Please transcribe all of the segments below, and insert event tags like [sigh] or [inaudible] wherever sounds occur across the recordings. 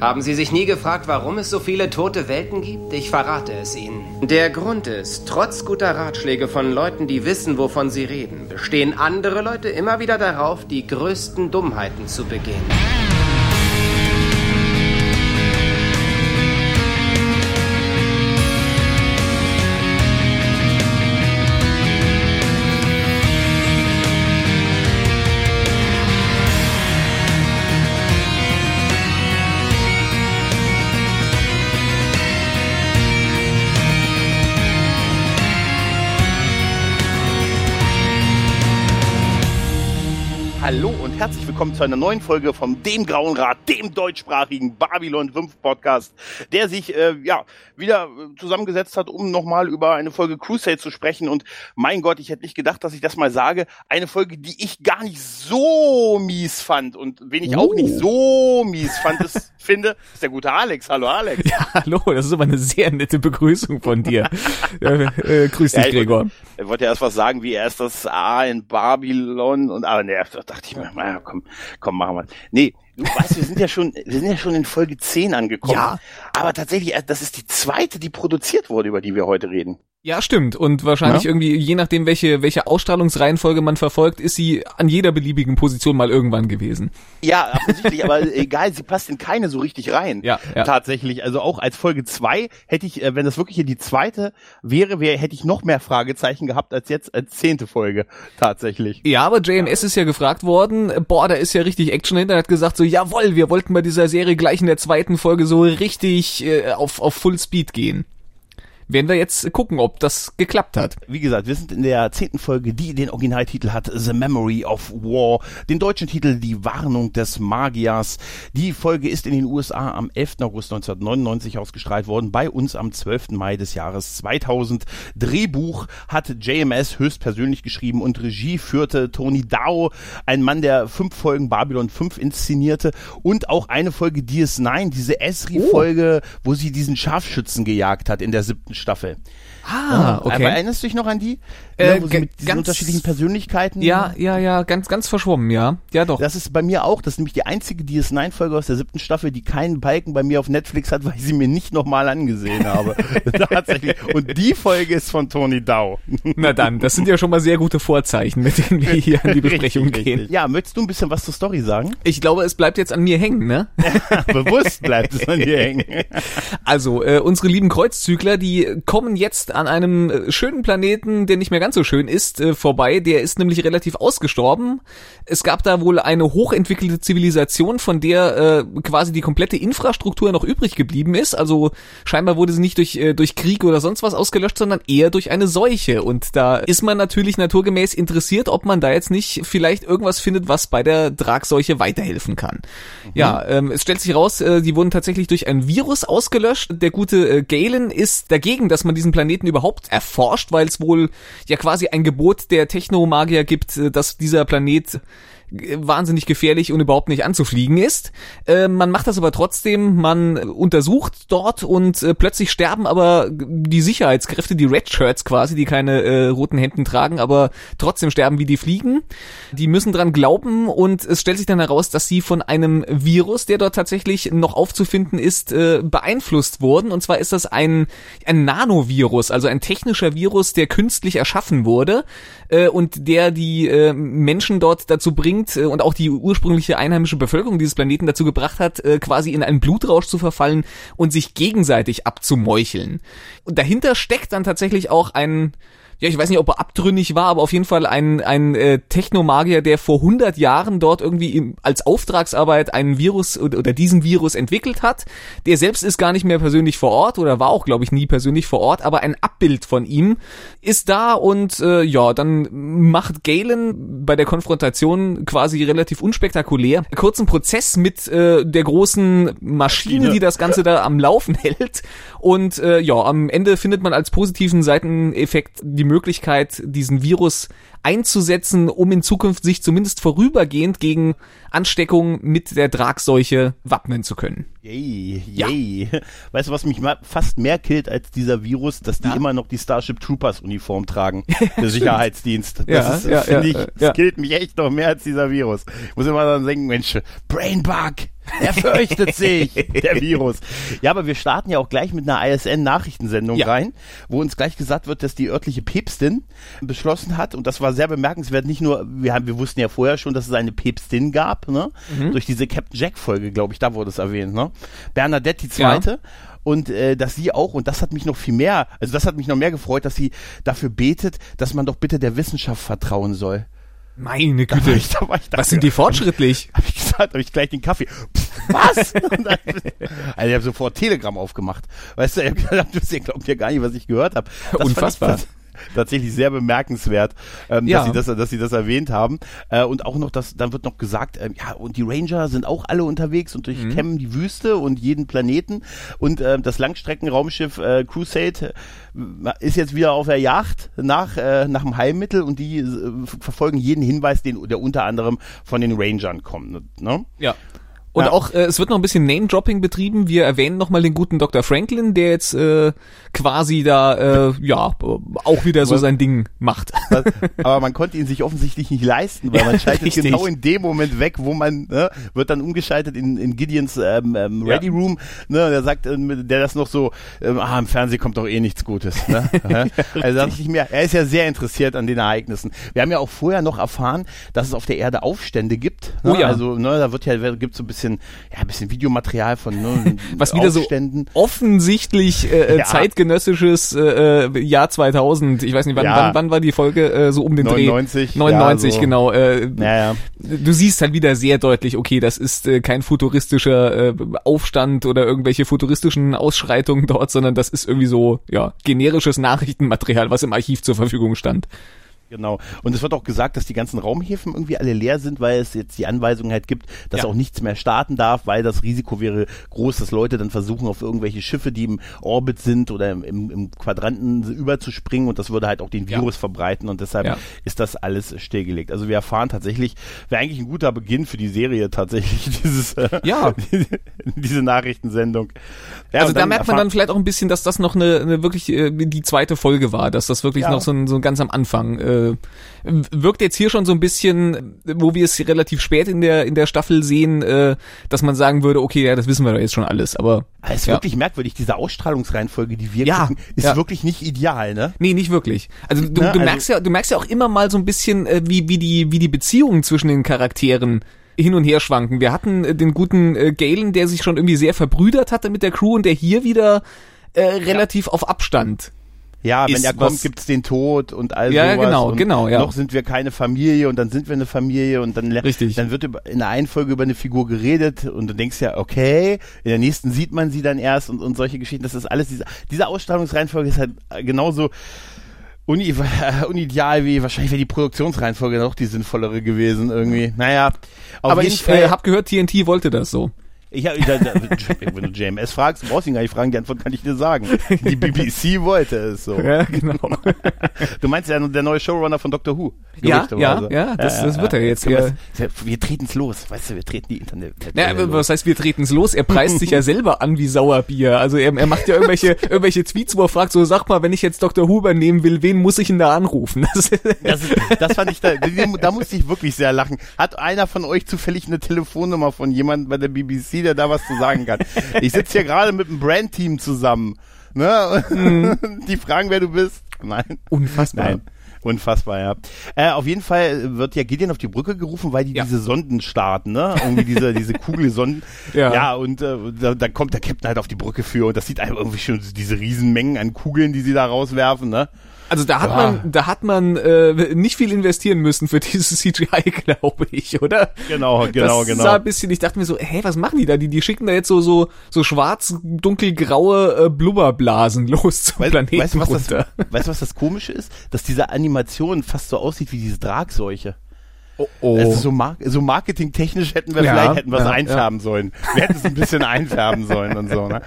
Haben Sie sich nie gefragt, warum es so viele tote Welten gibt? Ich verrate es Ihnen. Der Grund ist, trotz guter Ratschläge von Leuten, die wissen, wovon sie reden, bestehen andere Leute immer wieder darauf, die größten Dummheiten zu begehen. Willkommen zu einer neuen Folge vom Dem Grauen Rat, dem deutschsprachigen Babylon 5 Podcast, der sich äh, ja wieder äh, zusammengesetzt hat, um nochmal über eine Folge Crusade zu sprechen. Und mein Gott, ich hätte nicht gedacht, dass ich das mal sage. Eine Folge, die ich gar nicht so mies fand und wen ich uh. auch nicht so mies fand, ist, [laughs] finde, ist der gute Alex. Hallo Alex. Ja, hallo, das ist aber eine sehr nette Begrüßung von dir. [laughs] äh, äh, grüß dich, ja, Gregor. Er wollte erst was sagen, wie er ist das A in Babylon und aber ne, dachte ich mir, naja, komm, komm, machen wir. Nee, du weißt, wir sind ja schon, wir sind ja schon in Folge 10 angekommen. Ja. Aber tatsächlich, äh, das ist die zweite, die produziert wurde, über die wir heute reden. Ja, stimmt. Und wahrscheinlich ja? irgendwie, je nachdem, welche, welche Ausstrahlungsreihenfolge man verfolgt, ist sie an jeder beliebigen Position mal irgendwann gewesen. Ja, offensichtlich, aber egal, sie passt in keine so richtig rein. Ja, ja. Tatsächlich. Also auch als Folge zwei hätte ich, äh, wenn das wirklich hier die zweite wäre, wäre, hätte ich noch mehr Fragezeichen gehabt als jetzt als zehnte Folge. Tatsächlich. Ja, aber JMS ist ja gefragt worden, boah, da ist ja richtig Action hinter, hat gesagt so, jawoll, wir wollten bei dieser Serie gleich in der zweiten Folge so richtig äh, auf, auf Full Speed gehen werden wir jetzt gucken, ob das geklappt hat. Wie gesagt, wir sind in der zehnten Folge, die den Originaltitel hat The Memory of War, den deutschen Titel Die Warnung des Magiers. Die Folge ist in den USA am 11. August 1999 ausgestrahlt worden, bei uns am 12. Mai des Jahres 2000. Drehbuch hat JMS höchstpersönlich geschrieben und Regie führte Tony Dao, ein Mann, der fünf Folgen Babylon 5 inszenierte und auch eine Folge DS9, diese Esri-Folge, oh. wo sie diesen Scharfschützen gejagt hat in der siebten Staffel. Ah, okay. Aber erinnerst du dich noch an die? Äh, sie mit diesen unterschiedlichen Persönlichkeiten. Ja, ja, ja, ganz, ganz verschwommen, ja. Ja, doch. Das ist bei mir auch. Das ist nämlich die einzige DS9-Folge aus der siebten Staffel, die keinen Balken bei mir auf Netflix hat, weil ich sie mir nicht nochmal angesehen habe. [laughs] [laughs] Tatsächlich. Und die Folge ist von Tony Dow. Na dann, das sind ja schon mal sehr gute Vorzeichen, mit denen wir hier an die [laughs] Besprechung richtig, gehen. Richtig. Ja, möchtest du ein bisschen was zur Story sagen? Ich glaube, es bleibt jetzt an mir hängen, ne? Bewusst bleibt es an dir hängen. Also, äh, unsere lieben Kreuzzügler, die kommen jetzt an einem äh, schönen Planeten, der nicht mehr ganz so schön ist, äh, vorbei. Der ist nämlich relativ ausgestorben. Es gab da wohl eine hochentwickelte Zivilisation, von der äh, quasi die komplette Infrastruktur noch übrig geblieben ist. Also scheinbar wurde sie nicht durch, äh, durch Krieg oder sonst was ausgelöscht, sondern eher durch eine Seuche. Und da ist man natürlich naturgemäß interessiert, ob man da jetzt nicht vielleicht irgendwas findet, was bei der Dragseuche weiterhelfen kann. Mhm. Ja, ähm, es stellt sich raus, äh, die wurden tatsächlich durch ein Virus ausgelöscht. Der gute äh, Galen ist dagegen, dass man diesen Planeten überhaupt erforscht, weil es wohl ja quasi ein Gebot der Technomagier gibt, äh, dass dieser Planet wahnsinnig gefährlich und überhaupt nicht anzufliegen ist. Äh, man macht das aber trotzdem, man untersucht dort und äh, plötzlich sterben aber die Sicherheitskräfte, die Red Shirts quasi, die keine äh, roten Hemden tragen, aber trotzdem sterben wie die Fliegen. Die müssen dran glauben und es stellt sich dann heraus, dass sie von einem Virus, der dort tatsächlich noch aufzufinden ist, äh, beeinflusst wurden. Und zwar ist das ein, ein Nanovirus, also ein technischer Virus, der künstlich erschaffen wurde äh, und der die äh, Menschen dort dazu bringt äh, und auch die ursprüngliche einheimische Bevölkerung dieses Planeten dazu gebracht hat, äh, quasi in einen Blutrausch zu verfallen und sich gegenseitig abzumeucheln. Und dahinter steckt dann tatsächlich auch ein ja, ich weiß nicht, ob er abtrünnig war, aber auf jeden Fall ein, ein äh, Technomagier, der vor 100 Jahren dort irgendwie im, als Auftragsarbeit einen Virus oder, oder diesen Virus entwickelt hat. Der selbst ist gar nicht mehr persönlich vor Ort oder war auch, glaube ich, nie persönlich vor Ort, aber ein Abbild von ihm ist da und äh, ja, dann macht Galen bei der Konfrontation quasi relativ unspektakulär kurzen Prozess mit äh, der großen Maschine, die das Ganze da am Laufen [laughs] hält und äh, ja, am Ende findet man als positiven Seiteneffekt die Möglichkeit, diesen Virus einzusetzen, um in Zukunft sich zumindest vorübergehend gegen Ansteckung mit der Dragseuche wappnen zu können. Yay, yay. Ja. Weißt du, was mich fast mehr killt als dieser Virus, dass die ja. immer noch die Starship Troopers Uniform tragen, [laughs] der Sicherheitsdienst. Das ja, finde ich, das killt mich echt noch mehr als dieser Virus. Ich muss immer dann denken, Mensch, Brainbug, Er fürchtet sich, [laughs] der Virus. Ja, aber wir starten ja auch gleich mit einer ISN-Nachrichtensendung ja. rein, wo uns gleich gesagt wird, dass die örtliche Päpstin beschlossen hat, und das war sehr bemerkenswert, nicht nur, wir, haben, wir wussten ja vorher schon, dass es eine Päpstin gab, ne? Mhm. Durch diese Captain Jack-Folge, glaube ich, da wurde es erwähnt, ne? Bernadette die Zweite. Ja und äh, dass sie auch, und das hat mich noch viel mehr, also das hat mich noch mehr gefreut, dass sie dafür betet, dass man doch bitte der Wissenschaft vertrauen soll. Meine Güte. Da ich, da ich Was sind die fortschrittlich? [laughs] Hab ich gesagt, habe ich gleich den Kaffee. Pff, was? [laughs] dann, also ich habe sofort Telegram aufgemacht. Weißt du, ich hab glaubt ja gar nicht, was ich gehört habe. Unfassbar. Ich, tatsächlich sehr bemerkenswert, ähm, ja. dass, sie das, dass sie das erwähnt haben. Äh, und auch noch, dass dann wird noch gesagt, ähm, ja, und die Ranger sind auch alle unterwegs und durchkämmen mhm. die Wüste und jeden Planeten. Und äh, das Langstreckenraumschiff äh, Crusade äh, ist jetzt wieder auf der Yacht nach, äh, nach dem Heilmittel und die äh, verfolgen jeden Hinweis, den, der unter anderem von den Rangern kommt. Ne? Ja. Und ja. auch, äh, es wird noch ein bisschen Name-Dropping betrieben. Wir erwähnen nochmal den guten Dr. Franklin, der jetzt äh, quasi da, äh, ja, auch wieder so sein Ding macht. Aber man konnte ihn sich offensichtlich nicht leisten, weil [laughs] man schaltet richtig. genau in dem Moment weg, wo man, ne, wird dann umgeschaltet in, in Gideons ähm, ähm, Ready ja. Room, ne, der sagt, äh, der das noch so, ähm, ah, im Fernsehen kommt doch eh nichts Gutes. Ne? [laughs] ja, also das nicht mehr, er ist ja sehr interessiert an den Ereignissen. Wir haben ja auch vorher noch erfahren, dass es auf der Erde Aufstände gibt. Ne? Oh ja. Also, ne, da wird ja, gibt so ein bisschen bisschen, ja, ein bisschen Videomaterial von ne, [laughs] Was wieder so offensichtlich äh, äh, ja. zeitgenössisches äh, äh Jahr 2000. Ich weiß nicht, wann, ja. wann, wann war die Folge äh, so um den 99, Dreh? 99, ja, so. genau. Äh, ja, Du siehst halt wieder sehr deutlich, okay, das ist äh, kein futuristischer äh, Aufstand oder irgendwelche futuristischen Ausschreitungen [laughs] dort, sondern das ist irgendwie so, ja, generisches Nachrichtenmaterial, was im Archiv zur Verfügung stand. Genau. Und es wird auch gesagt, dass die ganzen Raumhäfen irgendwie alle leer sind, weil es jetzt die Anweisung halt gibt, dass ja. auch nichts mehr starten darf, weil das Risiko wäre groß, dass Leute dann versuchen, auf irgendwelche Schiffe, die im Orbit sind oder im, im Quadranten überzuspringen und das würde halt auch den Virus ja. verbreiten und deshalb ja. ist das alles stillgelegt. Also wir erfahren tatsächlich, wäre eigentlich ein guter Beginn für die Serie tatsächlich, [laughs] dieses, äh, ja. [laughs] diese Nachrichtensendung. Ja, also da merkt man dann vielleicht auch ein bisschen, dass das noch eine, eine wirklich äh, die zweite Folge war, dass das wirklich noch so ein, so ganz am Anfang äh, äh, wirkt jetzt hier schon so ein bisschen, wo wir es relativ spät in der in der Staffel sehen, äh, dass man sagen würde, okay, ja, das wissen wir doch jetzt schon alles, aber es ist ja. wirklich merkwürdig, diese Ausstrahlungsreihenfolge, die wir ja, gucken, ist ja. wirklich nicht ideal, ne? Nee, nicht wirklich. Also du, ne? du merkst also, ja, du merkst ja auch immer mal so ein bisschen, äh, wie wie die wie die Beziehungen zwischen den Charakteren hin und her schwanken. Wir hatten äh, den guten äh, Galen, der sich schon irgendwie sehr verbrüdert hatte mit der Crew und der hier wieder äh, relativ ja. auf Abstand ja, wenn er kommt, gibt's den Tod und all ja, sowas. Ja, genau, und genau, ja. Noch sind wir keine Familie und dann sind wir eine Familie und dann, Richtig. dann wird in der einen Folge über eine Figur geredet und du denkst ja, okay, in der nächsten sieht man sie dann erst und, und solche Geschichten. Das ist alles, diese, diese Ausstrahlungsreihenfolge ist halt genauso uni, äh, [laughs] unideal wie wahrscheinlich wäre die Produktionsreihenfolge noch die sinnvollere gewesen irgendwie. Naja, auf Aber jeden ich Fall, äh, habe gehört, TNT wollte das so. Ich hab, da, da, [laughs] wenn du JMS fragst, brauchst du ihn gar nicht fragen, die Antwort kann ich dir sagen. Die [laughs] BBC wollte es so. Ja, genau. [laughs] Du meinst ja der neue Showrunner von Doctor Who. Ja, ja, ja, das, das wird er jetzt. Ja. Wir treten's los, weißt du, wir treten die Internet. Ja, was heißt, wir treten's los? Er preist sich ja selber an wie Sauerbier. Also er, er macht ja irgendwelche, irgendwelche Tweets, wo er fragt, so sag mal, wenn ich jetzt Dr. Who übernehmen will, wen muss ich denn da anrufen? Das, das, das fand ich da, da musste ich wirklich sehr lachen. Hat einer von euch zufällig eine Telefonnummer von jemandem bei der BBC, der da was zu sagen kann. Ich sitze hier gerade mit einem Brandteam zusammen. Ne? Mhm. [laughs] Die fragen, wer du bist. Nein. Unfassbar. Nein. Unfassbar, ja. Äh, auf jeden Fall wird ja Gideon auf die Brücke gerufen, weil die ja. diese Sonden starten, ne? Irgendwie diese, diese Kugelsonden. [laughs] Ja. ja, und äh, da, da kommt der Captain halt auf die Brücke für und das sieht einfach irgendwie schon diese Riesenmengen an Kugeln, die sie da rauswerfen, ne? Also da hat ja. man, da hat man äh, nicht viel investieren müssen für dieses [laughs] CGI, glaube ich, oder? Genau, genau, das genau. Sah ein bisschen, ich dachte mir so, hä, was machen die da? Die, die schicken da jetzt so so so schwarz, dunkelgraue äh, Blubberblasen los zum weißt, Planeten weißt, was runter. Das, [laughs] weißt du, was das Komische ist? Dass diese Animation fast so aussieht wie diese Dragseuche. Oh, oh. Also so, mar so marketingtechnisch hätten wir ja, vielleicht hätten wir es ja, einfärben sollen. Wir hätten es ein bisschen [laughs] einfärben sollen und so. Ne?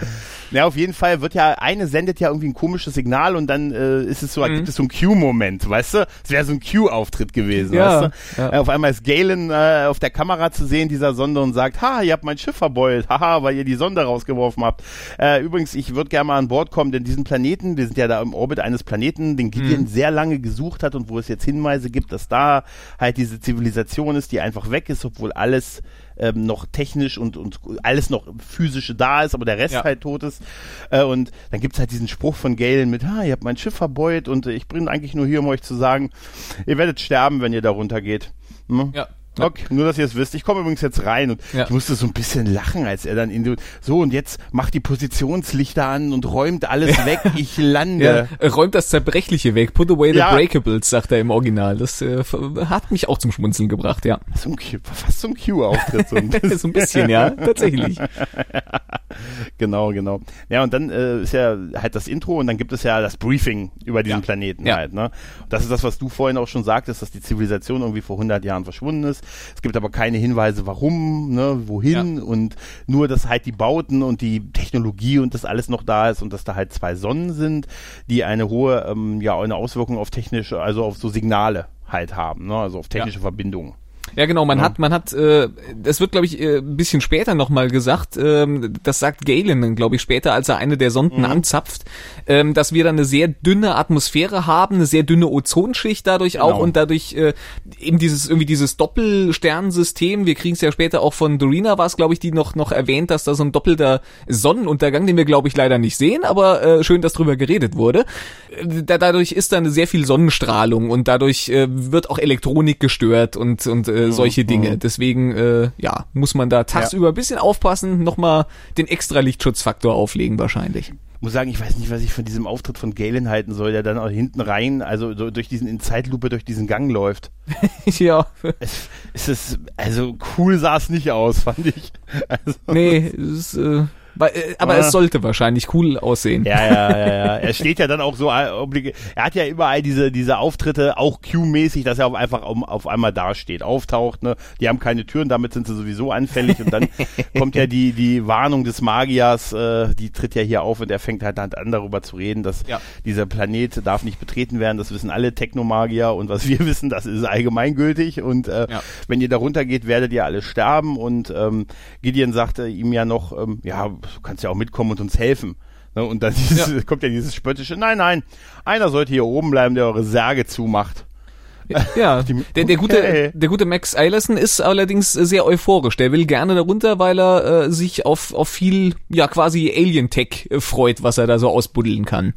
Ja, auf jeden Fall wird ja, eine sendet ja irgendwie ein komisches Signal und dann äh, ist es so, mhm. gibt es so einen Q-Moment, weißt du? Es wäre so ein Q-Auftritt gewesen, ja, weißt du? Ja. Äh, auf einmal ist Galen äh, auf der Kamera zu sehen, dieser Sonde, und sagt, ha, ihr habt mein Schiff verbeult, haha, weil ihr die Sonde rausgeworfen habt. Äh, übrigens, ich würde gerne mal an Bord kommen, denn diesen Planeten, wir sind ja da im Orbit eines Planeten, den Gideon mhm. sehr lange gesucht hat und wo es jetzt Hinweise gibt, dass da halt diese Zivilisation ist, die einfach weg ist, obwohl alles ähm, noch technisch und, und alles noch physische da ist, aber der Rest ja. halt tot ist. Äh, und dann gibt's halt diesen Spruch von Galen mit, ha, ihr habt mein Schiff verbeut und ich bin eigentlich nur hier, um euch zu sagen, ihr werdet sterben, wenn ihr da runtergeht. Hm? Ja. Okay, nur dass ihr es wisst. Ich komme übrigens jetzt rein und ja. ich musste so ein bisschen lachen, als er dann in so und jetzt macht die Positionslichter an und räumt alles weg. Ich lande. [laughs] Ja, räumt das Zerbrechliche weg. Put away the ja. breakables, sagt er im Original. Das äh, hat mich auch zum Schmunzeln gebracht, ja. So ein, fast so ein Q-Auftritt. So, [laughs] so ein bisschen, ja, [laughs] tatsächlich. genau, genau. Ja, und dann äh, ist ja halt das Intro und dann gibt es ja das Briefing über diesen Planeten halt. Ne? Das ist das, was du vorhin auch schon sagtest, dass die Zivilisation irgendwie vor 100 Jahren verschwunden ist. Es gibt aber keine Hinweise, warum, ne, wohin ja. und nur, dass halt die Bauten und die Technologie und das alles noch da ist und dass da halt zwei Sonnen sind, die eine hohe, ähm, ja, eine Auswirkung auf technische, also auf so Signale halt haben, ne, also auf technische ja. Verbindungen. Ja, genau, man ja. hat, man hat, äh, das wird, glaube ich, äh, ein bisschen später nochmal gesagt, ähm, das sagt Galen, glaube ich, später, als er eine der Sonden mhm. anzapft, ähm, dass wir dann eine sehr dünne Atmosphäre haben, eine sehr dünne Ozonschicht dadurch genau. auch und dadurch äh, eben dieses, irgendwie dieses Doppelsternensystem, wir kriegen es ja später auch von Dorina, war es, glaube ich, die noch, noch erwähnt, dass da so ein doppelter Sonnenuntergang, den wir, glaube ich, leider nicht sehen, aber äh, schön, dass drüber geredet wurde. Äh, da, dadurch ist dann sehr viel Sonnenstrahlung und dadurch äh, wird auch Elektronik gestört und, und äh, solche mhm. Dinge. Deswegen, äh, ja, muss man da tagsüber ein bisschen aufpassen, nochmal den extra Lichtschutzfaktor auflegen wahrscheinlich muss sagen, ich weiß nicht, was ich von diesem Auftritt von Galen halten soll, der dann auch hinten rein, also so durch diesen in Zeitlupe durch diesen Gang läuft. [laughs] ja. Es, es ist also cool sah es nicht aus, fand ich. Also, nee, es ist äh, aber es sollte wahrscheinlich cool aussehen. Ja, ja, ja, ja. Er steht ja dann auch so, äh, er hat ja überall diese, diese Auftritte, auch Q-mäßig, dass er auf einfach auf, auf einmal dasteht, auftaucht, ne. Die haben keine Türen, damit sind sie sowieso anfällig und dann [laughs] kommt ja die, die Warnung des Magiers, äh, die tritt ja hier auf und er fängt halt an darüber zu reden, dass ja. dieser Planet darf nicht betreten werden, das wissen alle Technomagier und was wir [laughs] wissen, das ist allgemeingültig und äh, ja. wenn ihr da runtergeht, werdet ihr alle sterben und ähm, Gideon sagte ihm ja noch, ähm, ja, du kannst ja auch mitkommen und uns helfen. Ne? Und dann [laughs] dieses, ja. kommt ja dieses spöttische, nein, nein, einer sollte hier oben bleiben, der eure Särge zumacht. Ja, [laughs] der, der, gute, der gute Max Eilerson ist allerdings sehr euphorisch. Der will gerne darunter, weil er äh, sich auf, auf viel, ja, quasi Alien-Tech äh, freut, was er da so ausbuddeln kann.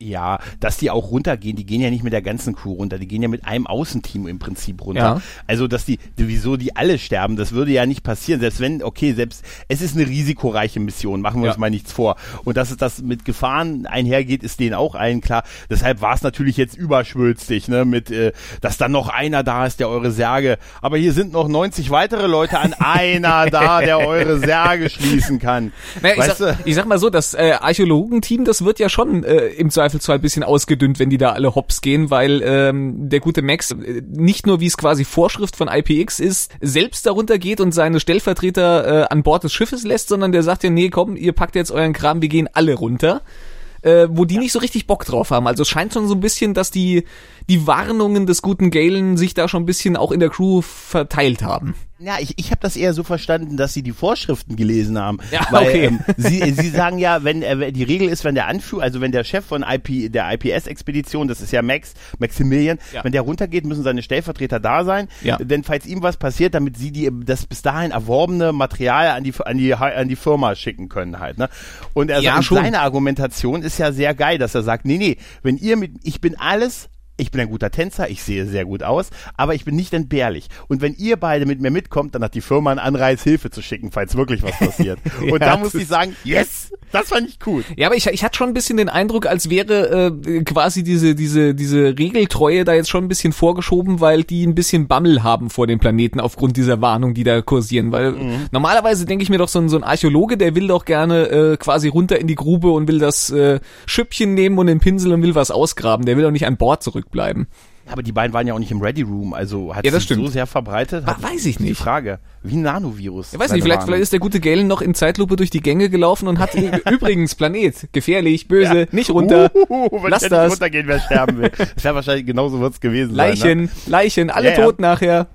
Ja, dass die auch runtergehen, die gehen ja nicht mit der ganzen Crew runter, die gehen ja mit einem Außenteam im Prinzip runter. Ja. Also, dass die, wieso die alle sterben, das würde ja nicht passieren. Selbst wenn, okay, selbst, es ist eine risikoreiche Mission, machen wir ja. uns mal nichts vor. Und dass es das mit Gefahren einhergeht, ist denen auch allen klar. Deshalb war es natürlich jetzt überschwülstig, ne, mit, äh, dass dann noch einer da ist, der eure Särge, aber hier sind noch 90 weitere Leute an einer da, der eure Särge schließen kann. Naja, ich, sag, ich, sag, mal so, das äh, Archäologenteam, das wird ja schon äh, im Zweifel Zweifelsfall ein bisschen ausgedünnt, wenn die da alle hops gehen, weil ähm, der gute Max äh, nicht nur, wie es quasi Vorschrift von IPX ist, selbst darunter geht und seine Stellvertreter äh, an Bord des Schiffes lässt, sondern der sagt ja, nee, komm, ihr packt jetzt euren Kram, wir gehen alle runter. Äh, wo die ja. nicht so richtig Bock drauf haben. Also es scheint schon so ein bisschen, dass die, die Warnungen des guten Galen sich da schon ein bisschen auch in der Crew verteilt haben. Ja, ich, ich habe das eher so verstanden, dass sie die Vorschriften gelesen haben. Ja, weil, okay. Ähm, sie, sie sagen ja, wenn äh, die Regel ist, wenn der Anführer, also wenn der Chef von IP, der IPS-Expedition, das ist ja Max, Maximilian, ja. wenn der runtergeht, müssen seine Stellvertreter da sein. Ja. Denn falls ihm was passiert, damit sie die das bis dahin erworbene Material an die an die an die Firma schicken können halt. Ne? Und er ja, sagt, seine Argumentation ist ja sehr geil, dass er sagt, nee, nee, wenn ihr mit, ich bin alles ich bin ein guter Tänzer, ich sehe sehr gut aus, aber ich bin nicht entbehrlich. Und wenn ihr beide mit mir mitkommt, dann hat die Firma einen Anreiz, Hilfe zu schicken, falls wirklich was passiert. [laughs] Und ja, da muss ich sagen, yes, das fand ich cool. Ja, aber ich, ich hatte schon ein bisschen den Eindruck, als wäre äh, quasi diese, diese, diese Regeltreue da jetzt schon ein bisschen vorgeschoben, weil die ein bisschen Bammel haben vor dem Planeten aufgrund dieser Warnung, die da kursieren. Weil mhm. normalerweise denke ich mir doch, so ein, so ein Archäologe, der will doch gerne äh, quasi runter in die Grube und will das äh, Schüppchen nehmen und den Pinsel und will was ausgraben. Der will doch nicht an Bord zurück zurückbleiben. Aber die beiden waren ja auch nicht im Ready Room, also hat ja, das sich so sehr verbreitet. Hat weiß ich nicht. Die Frage, wie ein Nanovirus. Ja, weiß nicht, vielleicht, vielleicht ist der gute Galen noch in Zeitlupe durch die Gänge gelaufen und hat [laughs] übrigens Planet, gefährlich, böse, ja. nicht runter. Uh, wenn Lass das. runtergehen, wer sterben will. [laughs] Das wäre wahrscheinlich genauso wird's gewesen Leichen, sein. Ne? Leichen, alle ja, tot nachher.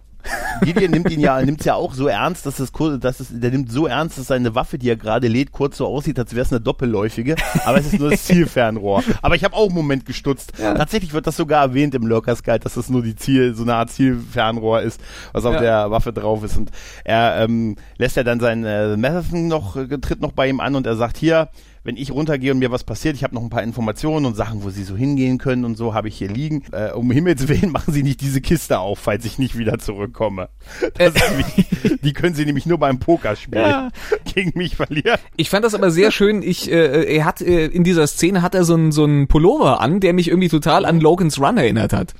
Gideon nimmt ihn ja, nimmt's ja auch so ernst, dass es, dass es, der nimmt so ernst, dass seine Waffe, die er gerade lädt, kurz so aussieht, als wäre es eine doppelläufige, aber es ist nur das Zielfernrohr. Aber ich habe auch einen Moment gestutzt. Ja. Tatsächlich wird das sogar erwähnt im Lurkers Guide, dass das nur die Ziel, so eine Art Zielfernrohr ist, was auf ja. der Waffe drauf ist. Und er ähm, lässt ja dann sein äh, Marathon noch, äh, tritt noch bei ihm an und er sagt, hier, wenn ich runtergehe und mir was passiert, ich habe noch ein paar Informationen und Sachen, wo sie so hingehen können und so, habe ich hier liegen. Äh, um Himmels Willen [laughs] machen sie nicht diese Kiste auf, falls ich nicht wieder zurückkomme. Äh. Nämlich, die können sie nämlich nur beim Pokerspiel ja. [laughs] gegen mich verlieren. Ich fand das aber sehr schön. Ich, äh, er hat äh, in dieser Szene hat er so einen so einen Pullover an, der mich irgendwie total an Logan's Run erinnert hat.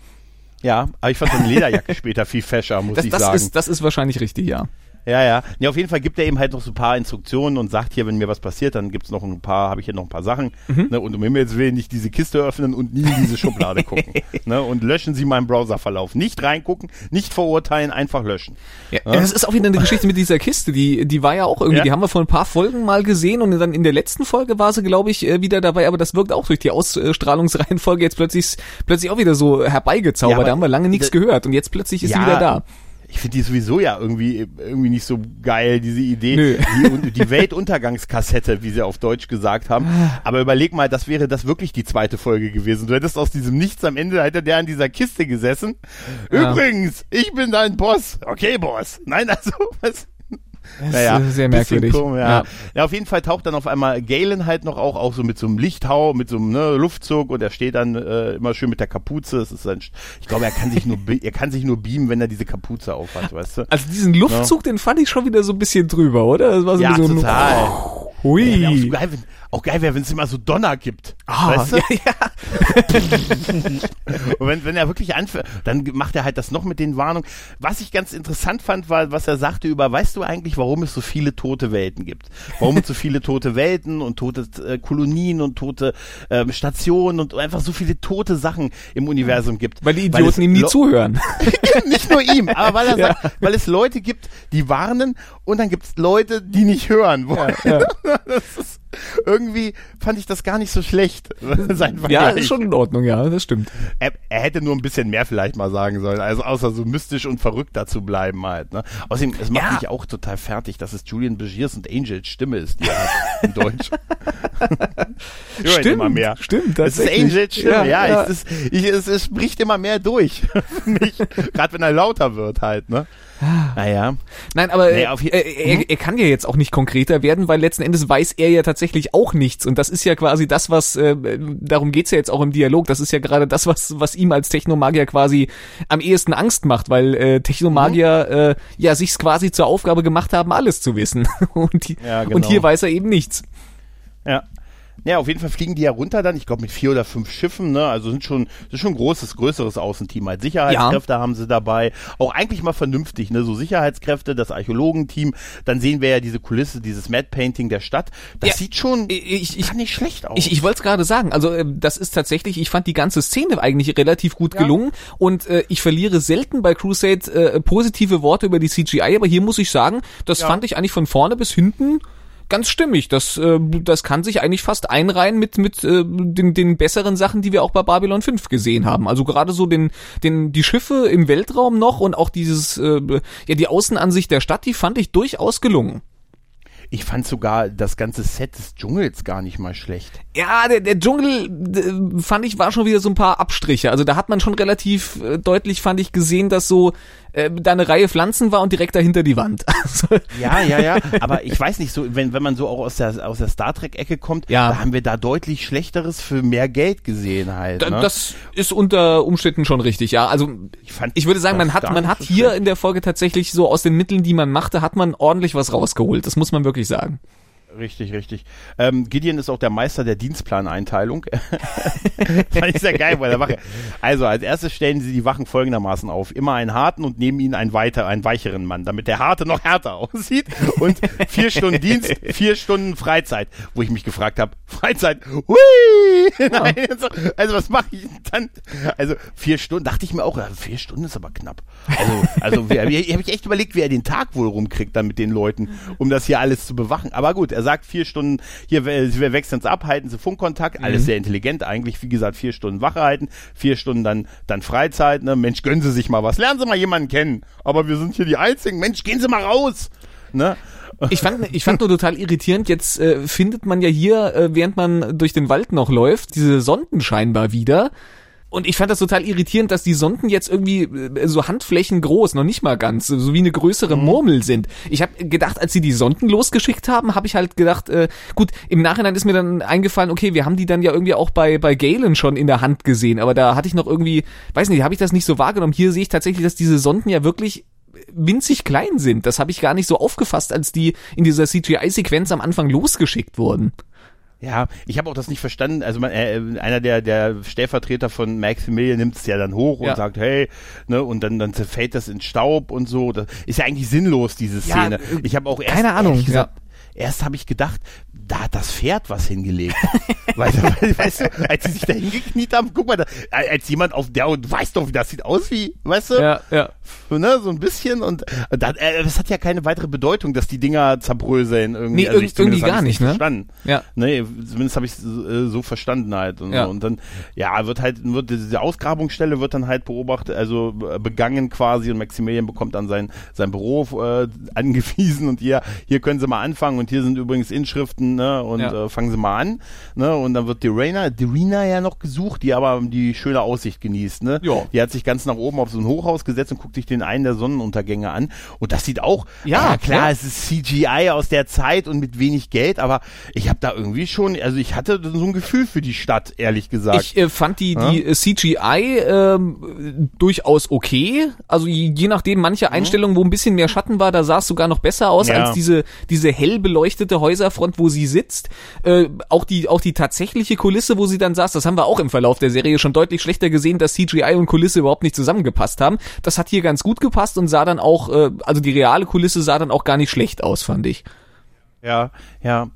Ja, aber ich fand seine Lederjacke [laughs] später viel fescher, muss das, ich das sagen. Ist, das ist wahrscheinlich richtig, ja. Ja, ja. Nee, auf jeden Fall gibt er eben halt noch so ein paar Instruktionen und sagt hier, wenn mir was passiert, dann gibt's noch ein paar, habe ich hier noch ein paar Sachen. Mhm. Ne, und um Himmels Willen nicht diese Kiste öffnen und nie in diese Schublade [laughs] gucken. ne, und löschen Sie meinen Browserverlauf. Nicht reingucken, nicht verurteilen, einfach löschen. Ja, ja. Das ist auch wieder eine Geschichte mit dieser Kiste. Die, die war ja auch irgendwie, ja. die haben wir vor ein paar Folgen mal gesehen und dann in der letzten Folge war sie, glaube ich, äh, wieder dabei, aber das wirkt auch durch die Ausstrahlungsreihenfolge jetzt plötzlich, plötzlich auch wieder so herbeigezaubert. Ja, da haben wir lange nichts gehört und jetzt plötzlich ist sie wieder da ich finde die sowieso ja irgendwie, irgendwie nicht so geil, diese Idee. Die, die Weltuntergangskassette, wie sie auf Deutsch gesagt haben. Aber überleg mal, das wäre das wirklich die zweite Folge gewesen. Du hättest aus diesem Nichts am Ende, hätte der an dieser Kiste gesessen. Ja. Übrigens, ich bin dein Boss. Okay, Boss. Nein, also, was? Das naja, ist sehr merkwürdig. Komisch, ja. Ja. ja. auf jeden Fall taucht dann auf einmal Galen halt noch auch, auch so mit so einem Lichthau, mit so einem ne, Luftzug und er steht dann äh, immer schön mit der Kapuze. Das ist ein, ich glaube, er kann sich nur er kann sich nur beamen, wenn er diese Kapuze aufhat, weißt du? Also diesen Luftzug, ja. den fand ich schon wieder so ein bisschen drüber, oder? Das war so ja, so total. Hui. Ja, auch, so geil, wenn, auch geil wäre, wenn es immer so Donner gibt. Ah, weißt du? ja, ja. [laughs] und wenn, wenn er wirklich anfängt, dann macht er halt das noch mit den Warnungen. Was ich ganz interessant fand, war, was er sagte über, weißt du eigentlich, warum es so viele tote Welten gibt? Warum es so viele tote Welten und tote äh, Kolonien und tote ähm, Stationen und einfach so viele tote Sachen im Universum gibt? Weil die Idioten ihm nie zuhören. [laughs] Nicht nur ihm, aber weil er [laughs] ja. sagt, weil es Leute gibt, die warnen und dann gibt es Leute, die nicht hören wollen. Ja, ja. [laughs] das ist irgendwie fand ich das gar nicht so schlecht. [laughs] Ja, ist schon in Ordnung, ja, das stimmt. Er, er, hätte nur ein bisschen mehr vielleicht mal sagen sollen, also außer so mystisch und verrückt dazu bleiben halt. Ne? Außerdem, es macht ja. mich auch total fertig, dass es Julian Begiers und Angels Stimme ist, die er hat in Deutsch. [laughs] stimmt, immer mehr. stimmt. Es ist Angels Stimme, ja, ja, ja. Es, ist, ich, es, es bricht immer mehr durch. [laughs] Gerade wenn er lauter wird halt, ne? Naja. Nein, aber nee, äh, er, mhm. er, kann ja jetzt auch nicht konkreter werden, weil letzten Endes weiß er ja tatsächlich auch nichts. Und das ist ja quasi das, was, äh, darum geht's ja jetzt auch im Dialog, das ist ja gerade das, was, was ihm als Technomagier quasi am ehesten Angst macht, weil äh, Technomagier mhm. äh, ja sich's quasi zur Aufgabe gemacht haben, alles zu wissen. [laughs] und, die, ja, genau. und hier weiß er eben nichts. Ja. Ja, auf jeden Fall fliegen die ja runter dann, ich glaube mit vier oder fünf Schiffen, ne? Also sind schon, sind schon ein großes, größeres Außenteam. Halt Sicherheitskräfte ja. haben sie dabei. Auch eigentlich mal vernünftig, ne? So Sicherheitskräfte, das Archäologenteam. Dann sehen wir ja diese Kulisse, dieses Mad Painting der Stadt. Das ja, sieht schon ich, ich, nicht schlecht aus. Ich, ich wollte es gerade sagen. Also äh, das ist tatsächlich, ich fand die ganze Szene eigentlich relativ gut ja. gelungen und äh, ich verliere selten bei Crusade äh, positive Worte über die CGI, aber hier muss ich sagen, das fand ich eigentlich von vorne bis hinten ganz stimmig. Das, äh, das kann sich eigentlich fast einreihen mit, mit äh, den, den besseren Sachen, die wir auch bei Babylon 5 gesehen haben. Also gerade so den, den, die Schiffe im Weltraum noch und auch dieses, äh, ja, die Außenansicht der Stadt, die fand ich durchaus gelungen. Ich fand sogar das ganze Set des Dschungels gar nicht mal schlecht. Ja, der, der Dschungel der, fand ich war schon wieder so ein paar Abstriche. Also da hat man schon relativ äh, deutlich, fand ich, gesehen, dass so äh, da eine Reihe Pflanzen war und direkt dahinter die Wand. [laughs] Also ja, ja, ja. Aber ich weiß nicht, so wenn wenn man so auch aus der aus der Star Trek Ecke kommt, ja. da haben wir da deutlich schlechteres für mehr Geld gesehen halt. Ne? Das ist unter Umständen schon richtig. Ja, also ich, fand ich würde sagen, man hat man hat hier schlecht. in der Folge tatsächlich so aus den Mitteln, die man machte, hat man ordentlich was rausgeholt. Das muss man wirklich sagen. Richtig, richtig. Ähm, Gideon ist auch der Meister der Dienstplaneinteilung. [laughs] Fand ich sehr geil bei der Wache. Also, als erstes stellen sie die Wachen folgendermaßen auf. Immer einen harten und neben ihnen einen weiter, einen weicheren Mann, damit der harte noch härter [laughs] aussieht. Und vier Stunden Dienst, vier Stunden Freizeit. Wo ich mich gefragt habe, Freizeit, hui! [laughs] Nein, also, also, was mache ich dann? Also, vier Stunden, dachte ich mir auch, vier Stunden ist aber knapp. Also, also, habe ich echt überlegt, wie er den Tag wohl rumkriegt dann mit den Leuten, um das hier alles zu bewachen. Aber gut, er sagt vier Stunden, hier, wir wechseln uns ab, halten sie Funkkontakt, mhm. alles sehr intelligent eigentlich, wie gesagt, vier Stunden Wache halten, vier Stunden dann, dann Freizeit, ne, Mensch, gönnen Sie sich mal was, lernen Sie mal jemanden kennen, aber wir sind hier die Einzigen, Mensch, gehen Sie mal raus, ne, ich fand, ich fand nur total irritierend, jetzt äh, findet man ja hier, äh, während man durch den Wald noch läuft, diese Sonden scheinbar wieder. Und ich fand das total irritierend, dass die Sonden jetzt irgendwie äh, so Handflächen groß, noch nicht mal ganz, so wie eine größere mhm. Murmel sind. Ich habe gedacht, als sie die Sonden losgeschickt haben, habe ich halt gedacht, äh, gut, im Nachhinein ist mir dann eingefallen, okay, wir haben die dann ja irgendwie auch bei bei Galen schon in der Hand gesehen, aber da hatte ich noch irgendwie, weiß nicht, habe ich das nicht so wahrgenommen. Hier sehe ich tatsächlich, dass diese Sonden ja wirklich winzig klein sind. Das habe ich gar nicht so aufgefasst, als die in dieser CGI-Sequenz am Anfang losgeschickt wurden. Ja, ich habe auch das nicht verstanden. Also man, äh, einer der der Stellvertreter von Maximilian nimmt es ja dann hoch und ja. sagt, hey, ne, und dann dann zerfällt das in Staub und so. Das ist ja eigentlich sinnlos diese Szene. Ja, ich habe auch erst keine Ahnung. Gesagt, ja. Erst habe ich gedacht, da hat das Pferd was hingelegt. [laughs] weißt, du, weißt du, als sie sich da hingekniet haben, guck mal, da, als jemand auf der, und weißt doch, wie das sieht aus wie, weißt du? Ja, ja. Ne, so ein bisschen und da, äh, das hat ja keine weitere Bedeutung, dass die Dinger zerbröseln irgendwie. Nee, also ich, irgendwie gar nicht, ne? Verstanden. Ja. Nee, zumindest habe ich äh, so verstanden halt und, ja. so. und dann, ja, wird halt, wird diese Ausgrabungsstelle wird dann halt beobachtet, also äh, begangen quasi und Maximilian bekommt dann sein, sein Büro äh, [laughs] angewiesen und hier, hier können sie mal anfangen und hier sind übrigens Inschriften ne? Und ja. äh, fangen sie mal an, ne? Und dann wird die Raina, die Rina ja noch gesucht, die aber die schöne Aussicht genießt, ne? Ja. Die hat sich ganz nach oben auf so ein Hochhaus gesetzt und guckt sich den einen der Sonnenuntergänge an. Und das sieht auch, ja, klar, ja. es ist CGI aus der Zeit und mit wenig Geld, aber ich habe da irgendwie schon, also ich hatte so ein Gefühl für die Stadt, ehrlich gesagt. Ich äh, fand die, ja? die äh, CGI ähm, durchaus okay. Also je, je nachdem, manche mhm. Einstellungen, wo ein bisschen mehr Schatten war, da sah es sogar noch besser aus als diese, diese hell beleuchtete Häuserfront, wo sie sitzt. Äh, auch die auch die tatsächliche Kulisse, wo sie dann saß, das haben wir auch im Verlauf der Serie schon deutlich schlechter gesehen, dass CGI und Kulisse überhaupt nicht zusammengepasst haben. Das hat hier ganz gut gepasst und sah dann auch, äh, also die reale Kulisse sah dann auch gar nicht schlecht aus, fand ich. Ja, ja.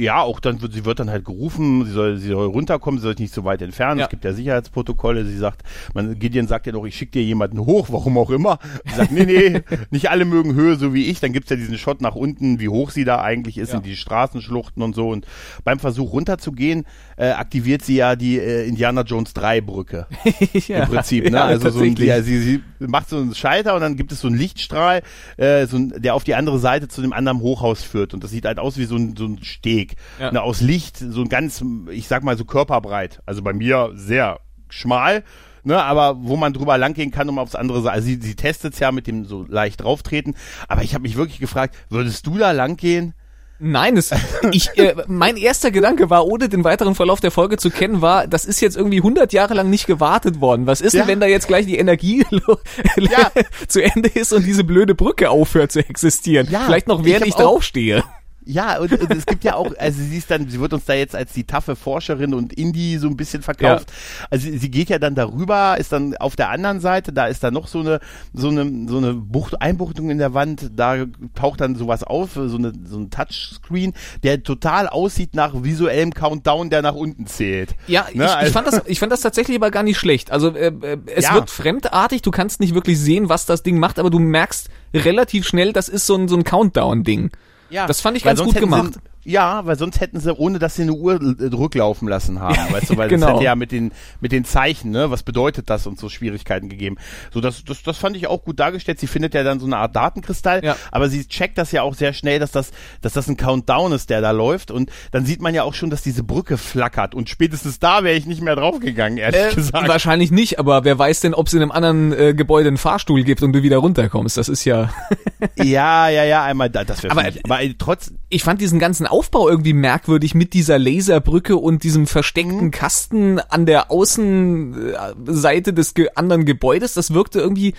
Ja, auch dann wird sie wird dann halt gerufen, sie soll, sie soll runterkommen, sie soll sich nicht so weit entfernen. Ja. Es gibt ja Sicherheitsprotokolle. Sie sagt, man Gideon sagt ja doch, ich schicke dir jemanden hoch, warum auch immer. Sie sagt, nee, nee, [laughs] nicht alle mögen Höhe so wie ich. Dann gibt's ja diesen Shot nach unten, wie hoch sie da eigentlich ist, ja. in die Straßenschluchten und so. Und beim Versuch runterzugehen, äh, aktiviert sie ja die äh, Indiana Jones 3 Brücke. [laughs] ja. Im Prinzip, ne? Also so ein, ja, sie, sie macht so einen Schalter und dann gibt es so einen Lichtstrahl, äh, so ein, der auf die andere Seite zu dem anderen Hochhaus führt. Und das sieht halt aus wie so ein, so ein Steg. Weg. Ja. Ne, aus Licht, so ein ganz, ich sag mal so körperbreit. Also bei mir sehr schmal. Ne, aber wo man drüber langgehen kann, um aufs andere Seite. Also sie, sie testet es ja mit dem so leicht drauftreten. Aber ich habe mich wirklich gefragt, würdest du da langgehen? Nein, es, ich, äh, mein erster Gedanke war, ohne den weiteren Verlauf der Folge zu kennen, war, das ist jetzt irgendwie 100 Jahre lang nicht gewartet worden. Was ist ja. denn, wenn da jetzt gleich die Energie [laughs] ja. [laughs] zu Ende ist und diese blöde Brücke aufhört zu existieren? Ja, Vielleicht noch während ich, ich draufstehe. Ja, und, und es gibt ja auch, also sie ist dann, sie wird uns da jetzt als die taffe Forscherin und Indie so ein bisschen verkauft. Ja. Also sie geht ja dann darüber, ist dann auf der anderen Seite, da ist dann noch so eine, so eine, so eine Bucht, Einbuchtung in der Wand, da taucht dann sowas auf, so eine, so ein Touchscreen, der total aussieht nach visuellem Countdown, der nach unten zählt. Ja, ne? ich, ich, also fand das, ich fand das tatsächlich aber gar nicht schlecht. Also äh, äh, es ja. wird fremdartig, du kannst nicht wirklich sehen, was das Ding macht, aber du merkst relativ schnell, das ist so ein, so ein Countdown-Ding. Ja, das fand ich ganz gut gemacht. Sie, ja, weil sonst hätten sie, ohne dass sie eine Uhr rücklaufen lassen haben, [laughs] weißt du, weil genau. das hätte ja mit den, mit den Zeichen, ne, was bedeutet das und so Schwierigkeiten gegeben. So, das, das, das fand ich auch gut dargestellt. Sie findet ja dann so eine Art Datenkristall, ja. aber sie checkt das ja auch sehr schnell, dass das, dass das ein Countdown ist, der da läuft und dann sieht man ja auch schon, dass diese Brücke flackert und spätestens da wäre ich nicht mehr draufgegangen, ehrlich äh, gesagt. Wahrscheinlich nicht, aber wer weiß denn, ob es in einem anderen äh, Gebäude einen Fahrstuhl gibt und du wieder runterkommst, das ist ja... [laughs] ja, ja, ja, einmal, da, das wäre aber, aber äh, trotz... Ich fand diesen ganzen Aufbau irgendwie merkwürdig mit dieser Laserbrücke und diesem versteckten mhm. Kasten an der Außenseite des ge anderen Gebäudes. Das wirkte irgendwie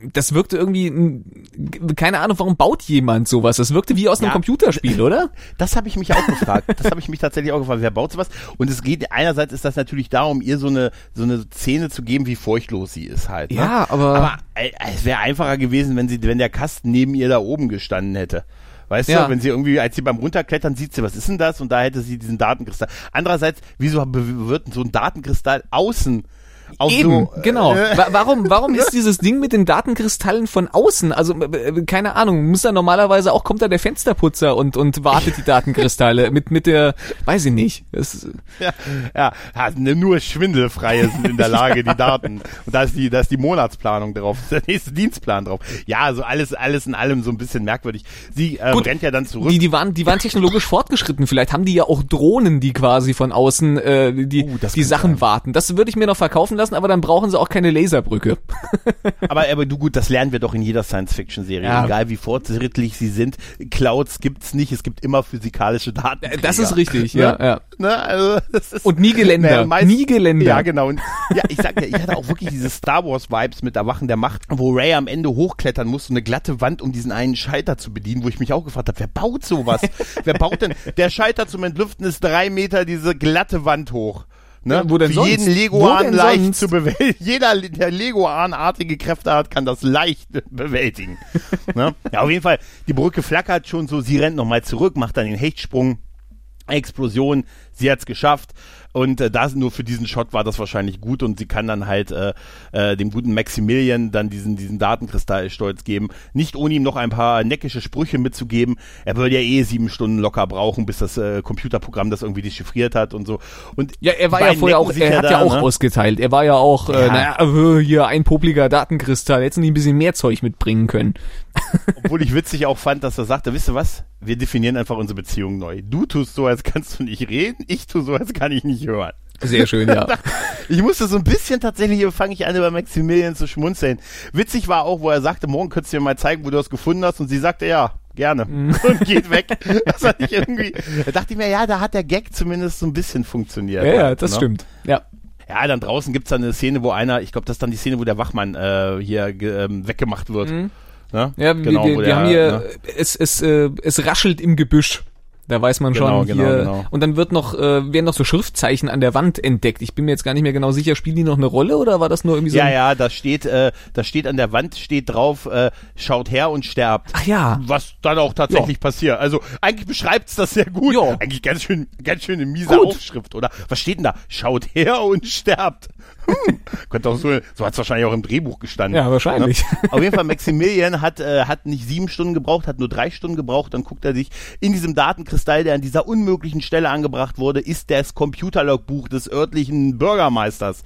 das wirkte irgendwie, keine Ahnung, warum baut jemand sowas? Das wirkte wie aus einem ja, Computerspiel, oder? [laughs] Das habe ich mich auch gefragt. Das habe ich mich tatsächlich auch gefragt. Wer baut sowas? Und es geht, einerseits ist das natürlich darum, ihr so eine, so eine Szene zu geben, wie furchtlos sie ist halt. Ne? Ja, aber. Aber äh, es wäre einfacher gewesen, wenn sie, wenn der Kasten neben ihr da oben gestanden hätte. Weißt ja. du, wenn sie irgendwie, als sie beim Runterklettern sieht sie, was ist denn das? Und da hätte sie diesen Datenkristall. Andererseits, wieso wird so ein Datenkristall außen Auch Eben, so, genau. Äh, warum, warum ist dieses Ding mit den Datenkristallen von außen? Also, äh, keine Ahnung, muss da normalerweise auch, kommt da der Fensterputzer und, und wartet die Datenkristalle [laughs] mit, mit der, weiß ich nicht. Das, ja, ja, nur Schwindelfreie sind in der Lage, die [laughs] Daten. Und da ist die, da ist die Monatsplanung drauf, [laughs] der nächste Dienstplan drauf. Ja, also alles, alles in allem so ein bisschen merkwürdig. Sie ähm, Gut, rennt ja dann zurück. Die, die waren, die waren technologisch fortgeschritten. Vielleicht haben die ja auch Drohnen, die quasi von außen äh, die, uh, die Sachen sein. warten. Das würde ich mir noch verkaufen lassen, aber dann brauchen sie auch keine Laserbrücke. [laughs] aber, aber du gut, das lernen wir doch in jeder Science-Fiction-Serie. Ja. Egal wie fortschrittlich sie sind. Clouds gibt's nicht, es gibt immer physikalische Daten. Das ist richtig, ja. ja. Ne? Also, das ist, Und nie Geländer. Ne, meist, nie Geländer. Ja, genau. Und, ja, ich sag ja, ich hatte auch wirklich diese Star Wars-Vibes mit Erwachen der Macht, wo Ray am Ende hochklettern muss, so eine glatte Wand, um diesen einen Scheiter zu bedienen, wo ich mich auch gefragt habe, wer baut sowas? wer baut denn? Der Scheiter zum Entlüften ist drei Meter diese glatte Wand hoch. Ne? Ja, wo denn Für sonst? jeden Leguan leicht sonst? zu bewältigen. [laughs] Jeder, der Leguan-artige Kräfte hat, kann das leicht [laughs] bewältigen. ne? Ja, auf jeden Fall, die Brücke flackert schon so, sie rennt nochmal zurück, macht dann den Hechtsprung. Explosion, sie hat's geschafft. Und äh, das nur für diesen Shot war das wahrscheinlich gut und sie kann dann halt äh, äh, dem guten Maximilian dann diesen, diesen Datenkristallstolz geben. Nicht ohne ihm noch ein paar neckische Sprüche mitzugeben. Er würde ja eh sieben Stunden locker brauchen, bis das äh, Computerprogramm das irgendwie dechiffriert hat und so. Und ja, er war ja vorher auch, er hat da, ja auch ne? ausgeteilt. Er war ja auch, äh, ja. naja, äh, hier ein popliger Datenkristall. Hätten die ein bisschen mehr Zeug mitbringen können. [laughs] Obwohl ich witzig auch fand, dass er sagte, wisst ihr was? Wir definieren einfach unsere Beziehung neu. Du tust so, als kannst du nicht reden. Ich tu so, als kann ich nicht hören. Sehr schön, ja. [laughs] Ich musste so ein bisschen tatsächlich, fange ich an, über Maximilian zu schmunzeln. Witzig war auch, wo er sagte, morgen könntest du mir mal zeigen, wo du das gefunden hast. Und sie sagte, ja, gerne. Mhm. [laughs] Und geht weg. Das hat ich irgendwie, da dachte ich mir, ja, da hat der Gag zumindest so ein bisschen funktioniert. Ja, ja das ne? stimmt. Ja. Ja, dann draußen gibt's dann eine Szene, wo einer, ich glaube, das ist dann die Szene, wo der Wachmann äh, hier ähm, weggemacht wird. Mhm. Ne? Ja, genau, wir, wir, wir haben hier, ne? es, es, äh, es raschelt im Gebüsch. Da weiß man genau, schon genau, hier. Genau. Und dann wird noch, äh, werden noch so Schriftzeichen an der Wand entdeckt. Ich bin mir jetzt gar nicht mehr genau sicher, spielen die noch eine Rolle oder war das nur irgendwie so? Ja, ja, da steht, äh, da steht an der Wand steht drauf, äh, schaut her und sterbt. Ach ja. Was dann auch tatsächlich ja. passiert. Also eigentlich beschreibt's das sehr gut. Ja. Eigentlich ganz schön, ganz schön eine miese gut. Aufschrift, oder? Was steht denn da? Schaut her und sterbt. Hm. Könnte auch so, so hat es wahrscheinlich auch im Drehbuch gestanden. Ja, wahrscheinlich. Ne? Auf jeden Fall, Maximilian hat, äh, hat nicht sieben Stunden gebraucht, hat nur drei Stunden gebraucht. Dann guckt er sich in diesem Datenkristall, der an dieser unmöglichen Stelle angebracht wurde, ist das Computerlogbuch des örtlichen Bürgermeisters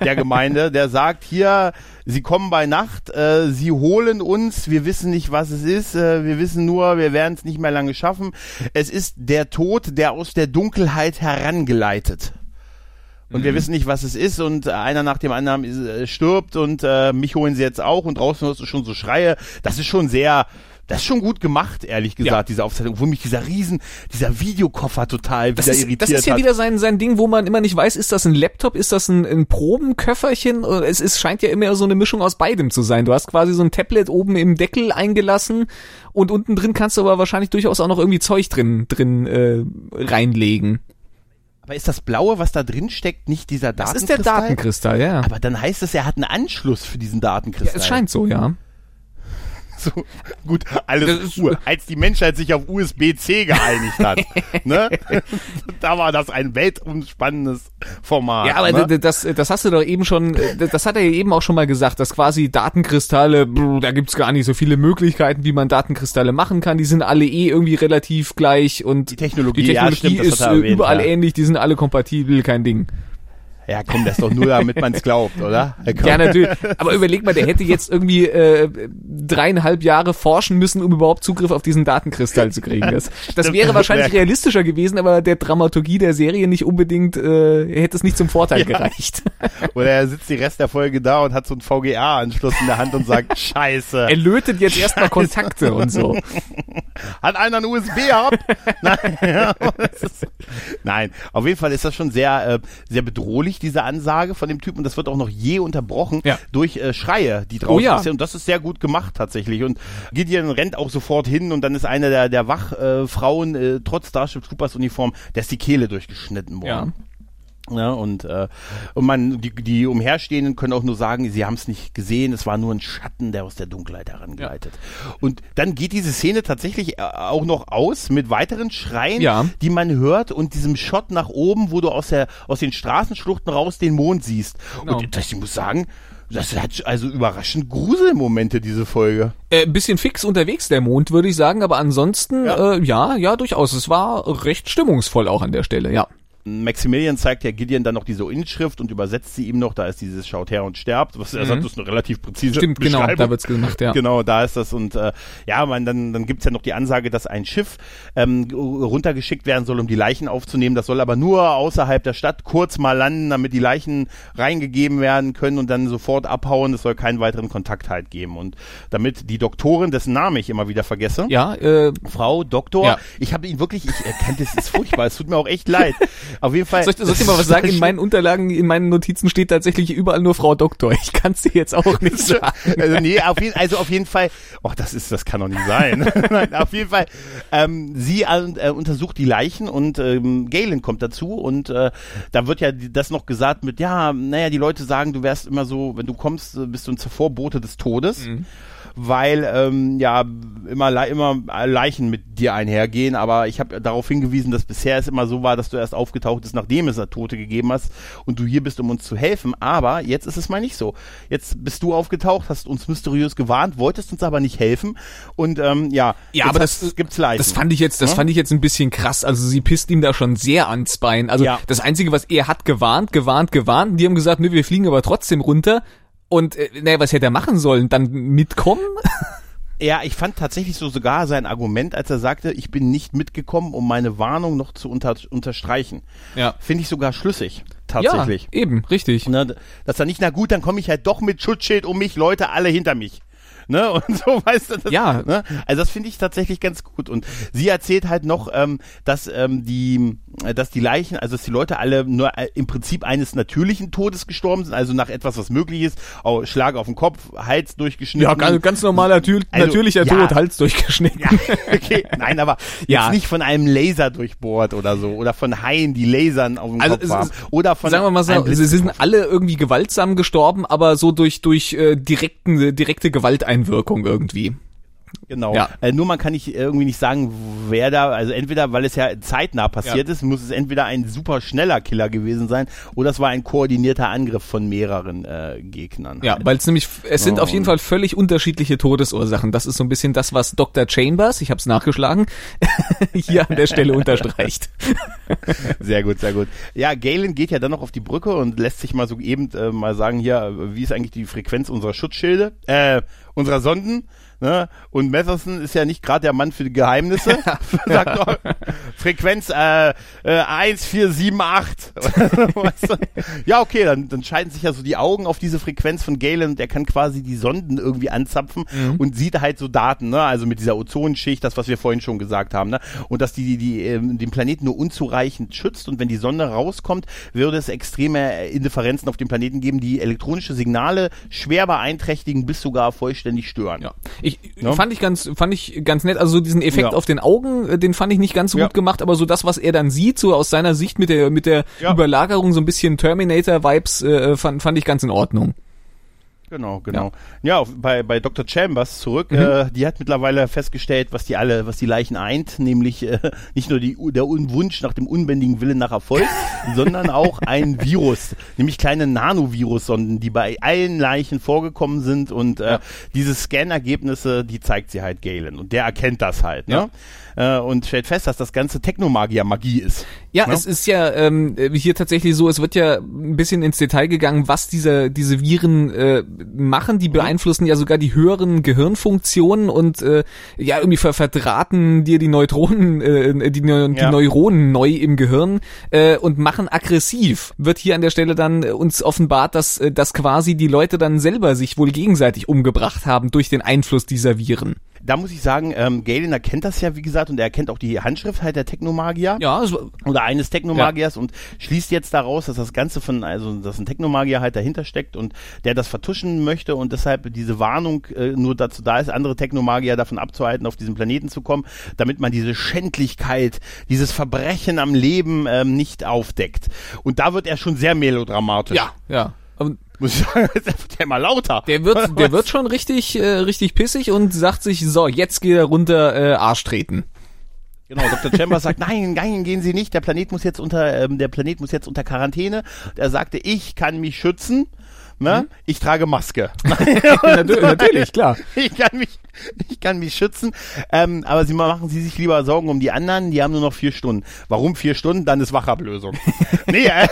der Gemeinde, der sagt, hier, Sie kommen bei Nacht, äh, Sie holen uns, wir wissen nicht, was es ist, äh, wir wissen nur, wir werden es nicht mehr lange schaffen. Es ist der Tod, der aus der Dunkelheit herangeleitet und mhm. wir wissen nicht, was es ist und einer nach dem anderen äh, stirbt und äh, mich holen sie jetzt auch und draußen hörst du schon so Schreie. Das ist schon sehr, das ist schon gut gemacht, ehrlich gesagt, ja. diese Aufzeichnung, wo mich dieser Riesen, dieser Videokoffer total das wieder ist, irritiert Das ist ja hat. wieder sein, sein Ding, wo man immer nicht weiß, ist das ein Laptop, ist das ein, ein Probenköfferchen? Es ist, scheint ja immer so eine Mischung aus beidem zu sein. Du hast quasi so ein Tablet oben im Deckel eingelassen und unten drin kannst du aber wahrscheinlich durchaus auch noch irgendwie Zeug drin, drin äh, reinlegen. Aber ist das Blaue, was da drin steckt, nicht dieser Datenkristall? Das ist der Datenkristall, ja. Aber dann heißt es, er hat einen Anschluss für diesen Datenkristall. Ja, es scheint so, ja so, gut, alles Uhr. Als die Menschheit sich auf USB-C geeinigt hat, [laughs] ne? da war das ein weltumspannendes Format. Ja, aber ne? das, das hast du doch eben schon, das hat er ja eben auch schon mal gesagt, dass quasi Datenkristalle, da gibt's gar nicht so viele Möglichkeiten, wie man Datenkristalle machen kann. Die sind alle eh irgendwie relativ gleich und die Technologie, die Technologie ja, stimmt, ist erwähnt, überall ja. ähnlich, die sind alle kompatibel, kein Ding. Ja, komm, das ist doch nur, damit man es glaubt, oder? Ja, natürlich. Aber überleg mal, der hätte jetzt irgendwie äh, dreieinhalb Jahre forschen müssen, um überhaupt Zugriff auf diesen Datenkristall zu kriegen. Das, das wäre wahrscheinlich realistischer gewesen, aber der Dramaturgie der Serie nicht unbedingt, äh, hätte es nicht zum Vorteil ja. gereicht. [laughs] Oder er sitzt die Rest der Folge da und hat so einen VGA-Anschluss in der Hand und sagt, [laughs] scheiße. Er lötet jetzt erstmal Kontakte und so. [laughs] Hat einer ein USB gehabt? Nein. Nein, auf jeden Fall ist das schon sehr, äh, sehr bedrohlich, diese Ansage von dem Typen. Und das wird auch noch je unterbrochen ja. durch äh, Schreie, die draußen oh, ja. sind. Und das ist sehr gut gemacht tatsächlich. Und Gideon rennt auch sofort hin und dann ist eine der, der Wachfrauen, äh, trotz Starship Troopers Uniform, der ist die Kehle durchgeschnitten worden. Ja. Ja, und, äh, und man, die, die Umherstehenden können auch nur sagen, sie haben es nicht gesehen, es war nur ein Schatten, der aus der Dunkelheit herangleitet. Ja. Und dann geht diese Szene tatsächlich äh, auch noch aus mit weiteren Schreien, ja. die man hört und diesem Shot nach oben, wo du aus der aus den Straßenschluchten raus den Mond siehst. Genau. Und das, ich muss sagen, das hat also überraschend Gruselmomente, diese Folge. Äh, bisschen fix unterwegs, der Mond, würde ich sagen, aber ansonsten, ja. Äh, ja, ja, durchaus. Es war recht stimmungsvoll auch an der Stelle, ja. Maximilian zeigt ja Gideon dann noch diese Inschrift und übersetzt sie ihm noch. Da ist dieses Schaut her und sterbt. Was er mhm. sagt, ist eine relativ präzise Stimmt, genau, da wird's gemacht, ja. Genau, da ist das. Und äh, ja, man, dann, dann gibt's ja noch die Ansage, dass ein Schiff ähm, runtergeschickt werden soll, um die Leichen aufzunehmen. Das soll aber nur außerhalb der Stadt kurz mal landen, damit die Leichen reingegeben werden können und dann sofort abhauen. Es soll keinen weiteren Kontakt halt geben. Und damit die Doktorin, dessen Name ich immer wieder vergesse, ja, äh, Frau Doktor, ja. ich habe ihn wirklich, ich erkenne, das ist furchtbar, es tut mir auch echt leid. [laughs] Auf jeden Fall. Soll ich, soll ich dir mal was [laughs] sagen? In meinen Unterlagen, in meinen Notizen steht tatsächlich überall nur Frau Doktor. Ich kann es dir jetzt auch nicht [laughs] sagen. Also nee, auf jeden, also auf jeden Fall. Oh, das ist, das kann doch nicht sein. [laughs] Nein, auf jeden Fall. Ähm, sie äh, untersucht die Leichen und ähm, Galen kommt dazu und äh, da wird ja das noch gesagt mit, ja, naja, die Leute sagen, du wärst immer so, wenn du kommst, bist du ein Vorbote des Todes. Mhm weil ähm, ja immer, immer Leichen mit dir einhergehen. Aber ich habe darauf hingewiesen, dass bisher es immer so war, dass du erst aufgetaucht bist, nachdem es Tote gegeben hast und du hier bist, um uns zu helfen. Aber jetzt ist es mal nicht so. Jetzt bist du aufgetaucht, hast uns mysteriös gewarnt, wolltest uns aber nicht helfen. Und ähm, ja, ja, aber das gibt's Leichen. Das fand ich jetzt, das ja? fand ich jetzt ein bisschen krass. Also sie pisst ihm da schon sehr ans Bein. Also ja. das Einzige, was er hat, gewarnt, gewarnt, gewarnt. Die haben gesagt, nö, wir fliegen aber trotzdem runter. Und äh, naja, was hätte er machen sollen? Dann mitkommen? [laughs] Ja, ich fand tatsächlich so sogar sein Argument, als er sagte, ich bin nicht mitgekommen, um meine Warnung noch zu unter, unterstreichen. Ja. Finde ich sogar schlüssig. Tatsächlich. Ja, eben, richtig. Ne, dass er nicht, na gut, dann komme ich halt doch mit Schutzschild um mich, Leute alle hinter mich ne? [laughs] Und so, weißt du, das, ja. Ne? Also das finde ich tatsächlich ganz gut. Und sie erzählt halt noch, ähm, dass ähm, die, äh, dass die Leichen, also dass die Leute alle nur äh, im Prinzip eines natürlichen Todes gestorben sind, also nach etwas, was möglich ist, auch Schlag auf den Kopf, Hals durchgeschnitten. Ja, ganz, ganz normaler, also, natürlicher ja, Tod, Hals durchgeschnitten. Ja, [laughs] okay, nein, aber [laughs] ja. jetzt nicht von einem Laser durchbohrt oder so, oder von Haien, die Lasern auf dem also Kopf haben. Oder von sagen wir mal so, sie sind alle irgendwie gewaltsam gestorben, aber so durch durch äh, direkten direkte Gewalt Einwirkung irgendwie. Genau. Ja. Äh, nur man kann nicht irgendwie nicht sagen, wer da, also entweder, weil es ja zeitnah passiert ja. ist, muss es entweder ein super schneller Killer gewesen sein oder es war ein koordinierter Angriff von mehreren äh, Gegnern. Ja, halt. weil es nämlich, es sind oh. auf jeden Fall völlig unterschiedliche Todesursachen. Das ist so ein bisschen das, was Dr. Chambers, ich habe es nachgeschlagen, [laughs] hier an der Stelle unterstreicht. [laughs] sehr gut, sehr gut. Ja, Galen geht ja dann noch auf die Brücke und lässt sich mal so eben äh, mal sagen, hier, wie ist eigentlich die Frequenz unserer Schutzschilde, äh, unserer Sonden? Ne? Und Matherson ist ja nicht gerade der Mann für die Geheimnisse. [laughs] [laughs] Sagt Frequenz äh, äh, 1478. [laughs] weißt du? Ja, okay, dann, dann scheiden sich ja so die Augen auf diese Frequenz von Galen und er kann quasi die Sonden irgendwie anzapfen mhm. und sieht halt so Daten, ne? Also mit dieser Ozonschicht, das, was wir vorhin schon gesagt haben, ne? Und dass die, die, die ähm, den Planeten nur unzureichend schützt und wenn die Sonne rauskommt, würde es extreme Indifferenzen auf dem Planeten geben, die elektronische Signale schwer beeinträchtigen bis sogar vollständig stören. Ja. Ich ja. fand ich ganz, fand ich ganz nett. Also so diesen Effekt ja. auf den Augen, äh, den fand ich nicht ganz so ja. gut gemacht, aber so das, was er dann sieht, so aus seiner Sicht mit der, mit der Überlagerung, so ein bisschen Terminator-Vibes, äh, fand, fand ich ganz in Ordnung. Genau, genau. Ja, ja bei, bei Dr. Chambers zurück, mhm. äh, die hat mittlerweile festgestellt, was die alle, was die Leichen eint, nämlich äh, nicht nur die, der Wunsch nach dem unbändigen Willen nach Erfolg, [laughs] sondern auch ein Virus, nämlich kleine Nanovirus-Sonden, die bei allen Leichen vorgekommen sind und äh, ja. diese Scan-Ergebnisse, die zeigt sie halt Galen und der erkennt das halt, ne? Ja äh, und stellt fest, dass das ganze Technomagier Magie ist. Ja, ja, es ist ja ähm, hier tatsächlich so, es wird ja ein bisschen ins Detail gegangen, was diese, diese Viren äh, machen. Die beeinflussen ja sogar die höheren Gehirnfunktionen und äh, ja, irgendwie ver verdrahten dir die Neutronen, äh, die, die ja. Neuronen neu im Gehirn äh, und machen aggressiv. Wird hier an der Stelle dann uns offenbart, dass, äh, dass quasi die Leute dann selber sich wohl gegenseitig umgebracht haben durch den Einfluss dieser Viren. Da muss ich sagen, ähm, Galen erkennt das ja, wie gesagt, und er erkennt auch die Handschrift halt der Technomagier. Ja, also, oder eines Technomagiers ja. und schließt jetzt daraus, dass das Ganze von, also dass ein Technomagier halt dahinter steckt und der das vertuschen möchte und deshalb diese Warnung äh, nur dazu da ist, andere Technomagier davon abzuhalten, auf diesen Planeten zu kommen, damit man diese Schändlichkeit, dieses Verbrechen am Leben ähm, nicht aufdeckt. Und da wird er schon sehr melodramatisch. Ja, ja. Und muss ich sagen, [laughs] der mal lauter. Der wird, [laughs] der wird schon richtig, äh, richtig pissig und sagt sich, so, jetzt geht er runter, äh, Arsch treten. Genau, Dr. Chambers sagt, [laughs] nein, nein, gehen Sie nicht, der Planet muss jetzt unter, ähm, der Planet muss jetzt unter Quarantäne. Er sagte, ich kann mich schützen. Ne? Hm? Ich trage Maske. [laughs] [laughs] Natürlich, klar. Ich kann mich, ich kann mich schützen. Ähm, aber Sie machen Sie sich lieber Sorgen um die anderen. Die haben nur noch vier Stunden. Warum vier Stunden? Dann ist Wachablösung. [laughs] nee, äh,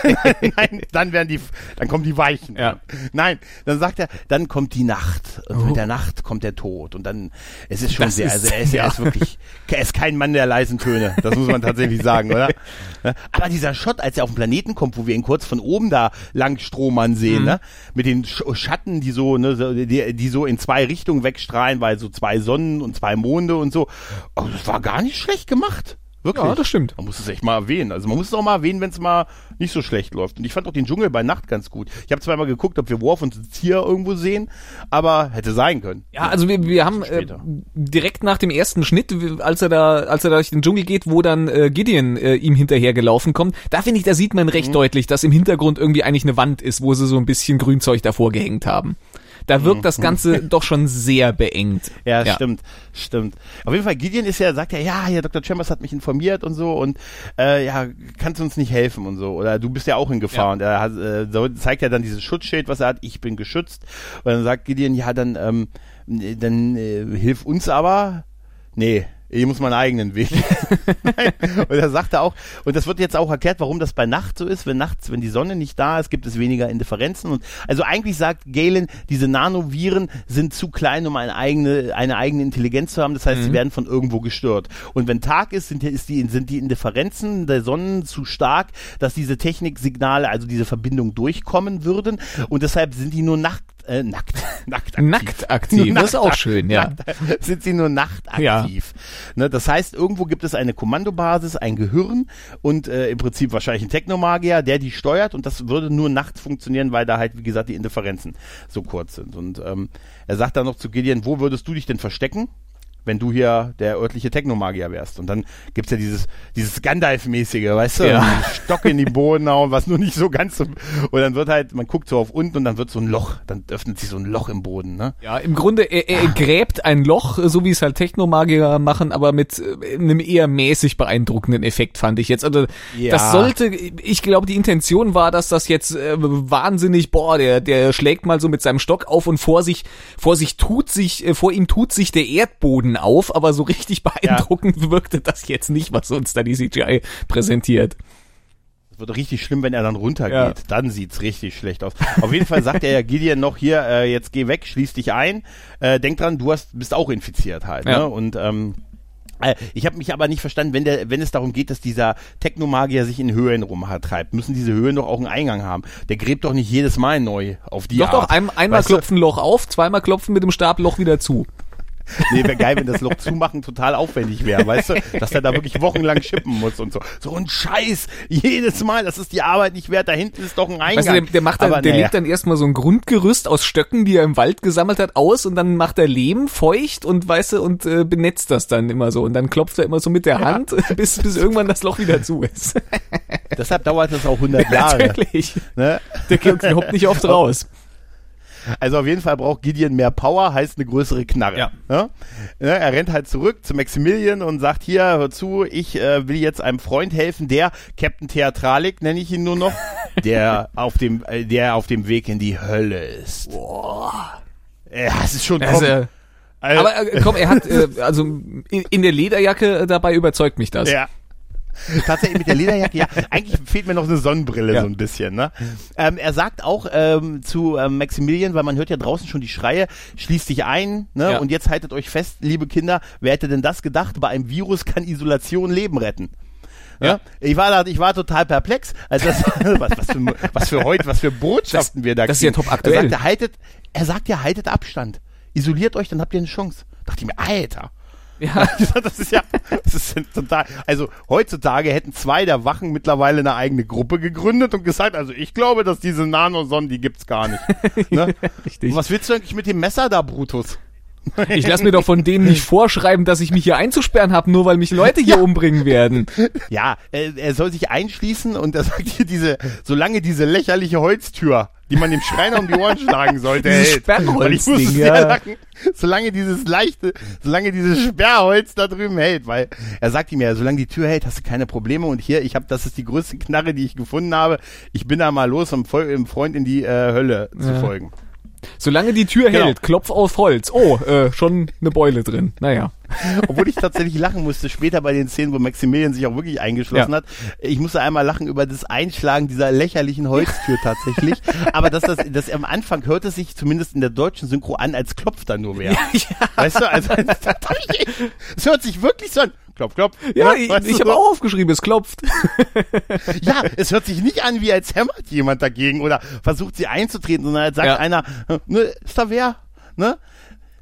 nein, dann werden die, dann kommen die Weichen. Ja. Nein, dann sagt er, dann kommt die Nacht. Und oh. mit der Nacht kommt der Tod. Und dann, es ist schon das sehr, ist, also er ist, ja. er ist wirklich, er ist kein Mann der leisen Töne. Das muss man tatsächlich sagen, oder? Aber dieser Shot, als er auf den Planeten kommt, wo wir ihn kurz von oben da lang Strohmann sehen, mhm. ne? Mit den Schatten, die so, ne, die, die so in zwei Richtungen wegstrahlen, weil so zwei Sonnen und zwei Monde und so. Oh, das war gar nicht schlecht gemacht. Wirklich. Ja, das stimmt. Man muss es echt mal erwähnen. Also man muss es auch mal erwähnen, wenn es mal nicht so schlecht läuft. Und ich fand auch den Dschungel bei Nacht ganz gut. Ich habe zweimal geguckt, ob wir Worf und Tier irgendwo sehen, aber hätte sein können. Ja, also wir, wir haben äh, direkt nach dem ersten Schnitt, als er da, als er da durch den Dschungel geht, wo dann äh, Gideon äh, ihm hinterher gelaufen kommt, da finde ich, da sieht man recht mhm. deutlich, dass im Hintergrund irgendwie eigentlich eine Wand ist, wo sie so ein bisschen Grünzeug davor gehängt haben. Da wirkt das Ganze [laughs] doch schon sehr beengt. Ja, ja, stimmt, stimmt. Auf jeden Fall, Gideon ist ja, sagt ja, ja, hier Dr. Chambers hat mich informiert und so und äh, ja, kannst du uns nicht helfen und so. Oder du bist ja auch in Gefahr. Ja. Und er hat, äh, so, zeigt ja dann dieses Schutzschild, was er hat, ich bin geschützt. Und dann sagt Gideon, ja, dann, ähm, dann äh, hilf uns aber. Nee, ich muss meinen eigenen Weg. [laughs] [laughs] und er sagte auch, und das wird jetzt auch erklärt, warum das bei Nacht so ist. Wenn nachts, wenn die Sonne nicht da ist, gibt es weniger Indifferenzen. Und also eigentlich sagt Galen, diese Nanoviren sind zu klein, um eine eigene, eine eigene Intelligenz zu haben. Das heißt, mhm. sie werden von irgendwo gestört. Und wenn Tag ist, sind, ist die, sind die Indifferenzen der Sonnen zu stark, dass diese Techniksignale, also diese Verbindung durchkommen würden. Und deshalb sind die nur nacht äh, nackt, [laughs] nackt aktiv. Nackt aktiv, das ist auch schön, ja. Nackt, [laughs] sind sie nur nachtaktiv. Ja. Ne, das heißt, irgendwo gibt es eine Kommandobasis, ein Gehirn und äh, im Prinzip wahrscheinlich ein Technomagier, der die steuert und das würde nur nachts funktionieren, weil da halt, wie gesagt, die Indifferenzen so kurz sind. Und ähm, er sagt dann noch zu Gideon, wo würdest du dich denn verstecken? Wenn du hier der örtliche Technomagier wärst. Und dann gibt's ja dieses, dieses Gandalf-mäßige, weißt du, ja. Stock in die Boden hauen, was nur nicht so ganz so, und dann wird halt, man guckt so auf unten und dann wird so ein Loch, dann öffnet sich so ein Loch im Boden, ne? Ja, im Grunde, er, er gräbt ein Loch, so wie es halt Technomagier machen, aber mit äh, einem eher mäßig beeindruckenden Effekt, fand ich jetzt. Also, ja. das sollte, ich glaube, die Intention war, dass das jetzt äh, wahnsinnig, boah, der, der schlägt mal so mit seinem Stock auf und vor sich, vor sich tut sich, äh, vor ihm tut sich der Erdboden Boden auf, aber so richtig [laughs] beeindruckend ja. wirkte das jetzt nicht, was uns da die CGI präsentiert. Es wird richtig schlimm, wenn er dann runtergeht. Ja. Dann sieht's richtig schlecht aus. Auf jeden Fall sagt er ja Gideon noch hier, äh, jetzt geh weg, schließ dich ein. Äh, denk dran, du hast, bist auch infiziert halt. Ja. Ne? Und ähm, äh, ich habe mich aber nicht verstanden, wenn, der, wenn es darum geht, dass dieser Technomagier sich in Höhlen rumtreibt, müssen diese Höhlen doch auch einen Eingang haben. Der gräbt doch nicht jedes Mal neu auf die doch, Art. Doch, doch, ein, einmal weißt klopfen Loch auf, zweimal klopfen mit dem Stab Loch wieder zu. [laughs] Nee, wäre geil, wenn das Loch zumachen total aufwendig wäre, weißt du? Dass er da wirklich wochenlang schippen muss und so. So ein Scheiß. Jedes Mal, das ist die Arbeit nicht wert. Da hinten ist doch ein Eingang. Weißt du, der, der macht dann, der naja. legt dann erstmal so ein Grundgerüst aus Stöcken, die er im Wald gesammelt hat, aus und dann macht er Lehm feucht und weißt du, und äh, benetzt das dann immer so. Und dann klopft er immer so mit der Hand, ja. [laughs] bis, bis irgendwann das Loch wieder zu ist. Deshalb dauert das auch 100 [laughs] Jahre. Natürlich. Ne? Der kommt nicht oft raus. Also auf jeden Fall braucht Gideon mehr Power, heißt eine größere Knarre. Ja. ja? er rennt halt zurück zu Maximilian und sagt, hier, hör zu, ich äh, will jetzt einem Freund helfen, der, Captain Theatralik nenne ich ihn nur noch, [laughs] der auf dem, äh, der auf dem Weg in die Hölle ist. Boah. Ja, es ist schon... Also, komm, also, aber äh, komm, er hat, äh, also in, in der Lederjacke, dabei überzeugt mich das. Ja, Tatsächlich mit der Lederjacke, ja. [laughs] Eigentlich fehlt mir noch eine Sonnenbrille ja. so ein bisschen. Ne? Ähm, er sagt auch ähm, zu ähm, Maximilian, weil man hört ja draußen schon die Schreie, schließt dich ein ne? Ja. und jetzt haltet euch fest, liebe Kinder, wer hätte denn das gedacht? Bei einem Virus kann Isolation Leben retten. Ja. Ich war da, ich war total perplex, als das, [laughs] [laughs] was, was, für, was für heute, was für Botschaften das, wir da Das ist ja top aktuell. Er sagt, haltet, er sagt ja, haltet Abstand. Isoliert euch, dann habt ihr eine Chance. dachte ich mir, Alter. [laughs] Ja. das ist ja, das ist total, also heutzutage hätten zwei der Wachen mittlerweile eine eigene Gruppe gegründet und gesagt, also ich glaube, dass diese Nanosonnen, die gibt's gar nicht. Ne? [laughs] Richtig. Und was willst du eigentlich mit dem Messer da, Brutus? Ich lasse mir doch von denen nicht vorschreiben, dass ich mich hier einzusperren habe, nur weil mich Leute hier ja. umbringen werden. Ja, er, er soll sich einschließen und er sagt hier diese, solange diese lächerliche Holztür, die man dem Schreiner um die Ohren [laughs] schlagen sollte, hält. Weil ich muss ja. lachen, solange dieses leichte, solange dieses Sperrholz da drüben hält, weil er sagt ihm ja, solange die Tür hält, hast du keine Probleme und hier, ich habe, das ist die größte Knarre, die ich gefunden habe. Ich bin da mal los, um dem Freund in die äh, Hölle zu ja. folgen. Solange die Tür genau. hält, klopf auf Holz. Oh, äh, schon eine Beule drin. Naja. [laughs] Obwohl ich tatsächlich lachen musste später bei den Szenen, wo Maximilian sich auch wirklich eingeschlossen ja. hat. Ich musste einmal lachen über das Einschlagen dieser lächerlichen Holztür [laughs] tatsächlich. Aber dass das, das am Anfang hört es sich zumindest in der deutschen Synchro an, als klopft da nur wer. [laughs] Ja. Weißt du, also es hört sich wirklich so an. Klopf, klopf. Ja, ich, ich habe auch aufgeschrieben, es klopft. [laughs] ja, es hört sich nicht an, wie als hämmert jemand dagegen oder versucht sie einzutreten, sondern als sagt ja. einer, ne, ist da wer? Ne?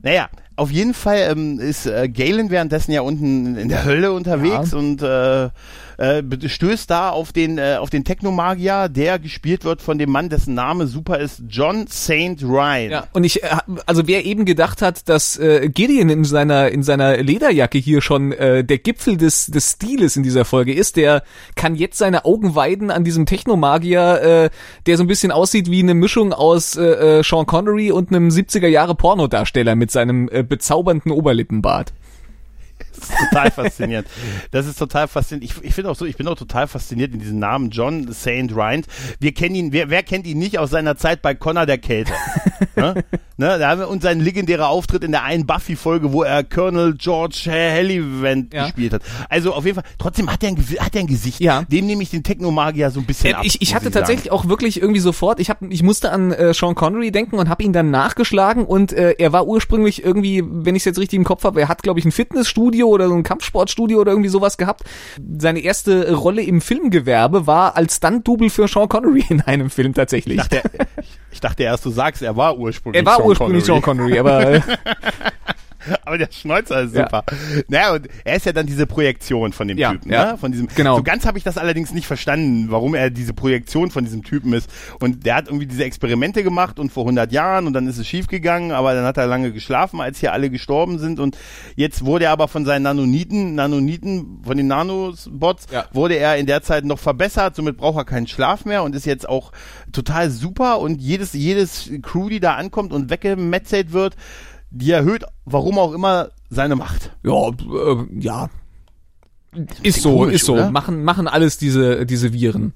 Naja, auf jeden Fall ähm, ist äh, Galen währenddessen ja unten in der Hölle unterwegs ja. und äh, äh, stößt da auf den, äh, auf den Technomagier, der gespielt wird von dem Mann, dessen Name super ist, John St. Ryan. Ja, und ich, äh, also wer eben gedacht hat, dass äh, Gideon in seiner, in seiner Lederjacke hier schon äh, der Gipfel des, des Stiles in dieser Folge ist, der kann jetzt seine Augen weiden an diesem Technomagier, äh, der so ein bisschen aussieht wie eine Mischung aus äh, äh Sean Connery und einem 70er Jahre Pornodarsteller mit seinem äh, bezaubernden Oberlippenbart. Das [laughs] ist total faszinierend. Das ist total faszinierend. Ich, ich finde auch so, ich bin auch total fasziniert in diesem Namen John St. Rind. Wir kennen ihn, wer, wer kennt ihn nicht aus seiner Zeit bei Connor der Kälte? [laughs] ne? Ne? Da haben wir uns seinen legendärer Auftritt in der einen Buffy-Folge, wo er Colonel George Hellivent ja. gespielt hat. Also auf jeden Fall, trotzdem hat er ein, hat er ein Gesicht. Ja. Dem nehme ich den Technomagier so ein bisschen ab. Ich, ich hatte tatsächlich sagen. auch wirklich irgendwie sofort, ich, hab, ich musste an äh, Sean Connery denken und habe ihn dann nachgeschlagen und äh, er war ursprünglich irgendwie, wenn ich es jetzt richtig im Kopf habe, er hat glaube ich ein Fitnessstudio oder so ein Kampfsportstudio oder irgendwie sowas gehabt. Seine erste Rolle im Filmgewerbe war als Stunt-Double für Sean Connery in einem Film tatsächlich. Ich dachte, ich dachte erst, du sagst, er war ursprünglich Er war Sean ursprünglich Connery. Sean Connery, aber äh, [laughs] [laughs] Aber der Schnäuzer ist super. Ja. Naja, und er ist ja dann diese Projektion von dem ja, Typen, ja. ne? Von diesem. Genau. So ganz habe ich das allerdings nicht verstanden, warum er diese Projektion von diesem Typen ist. Und der hat irgendwie diese Experimente gemacht und vor 100 Jahren und dann ist es schiefgegangen, aber dann hat er lange geschlafen, als hier alle gestorben sind und jetzt wurde er aber von seinen Nanoniten, Nanoniten, von den Nanobots, ja. wurde er in der Zeit noch verbessert, somit braucht er keinen Schlaf mehr und ist jetzt auch total super und jedes, jedes Crew, die da ankommt und weggemetzelt wird, die erhöht, warum auch immer, seine Macht. Ja, äh, ja. Ist so, komisch, ist so. Oder? Machen, machen alles diese, diese Viren.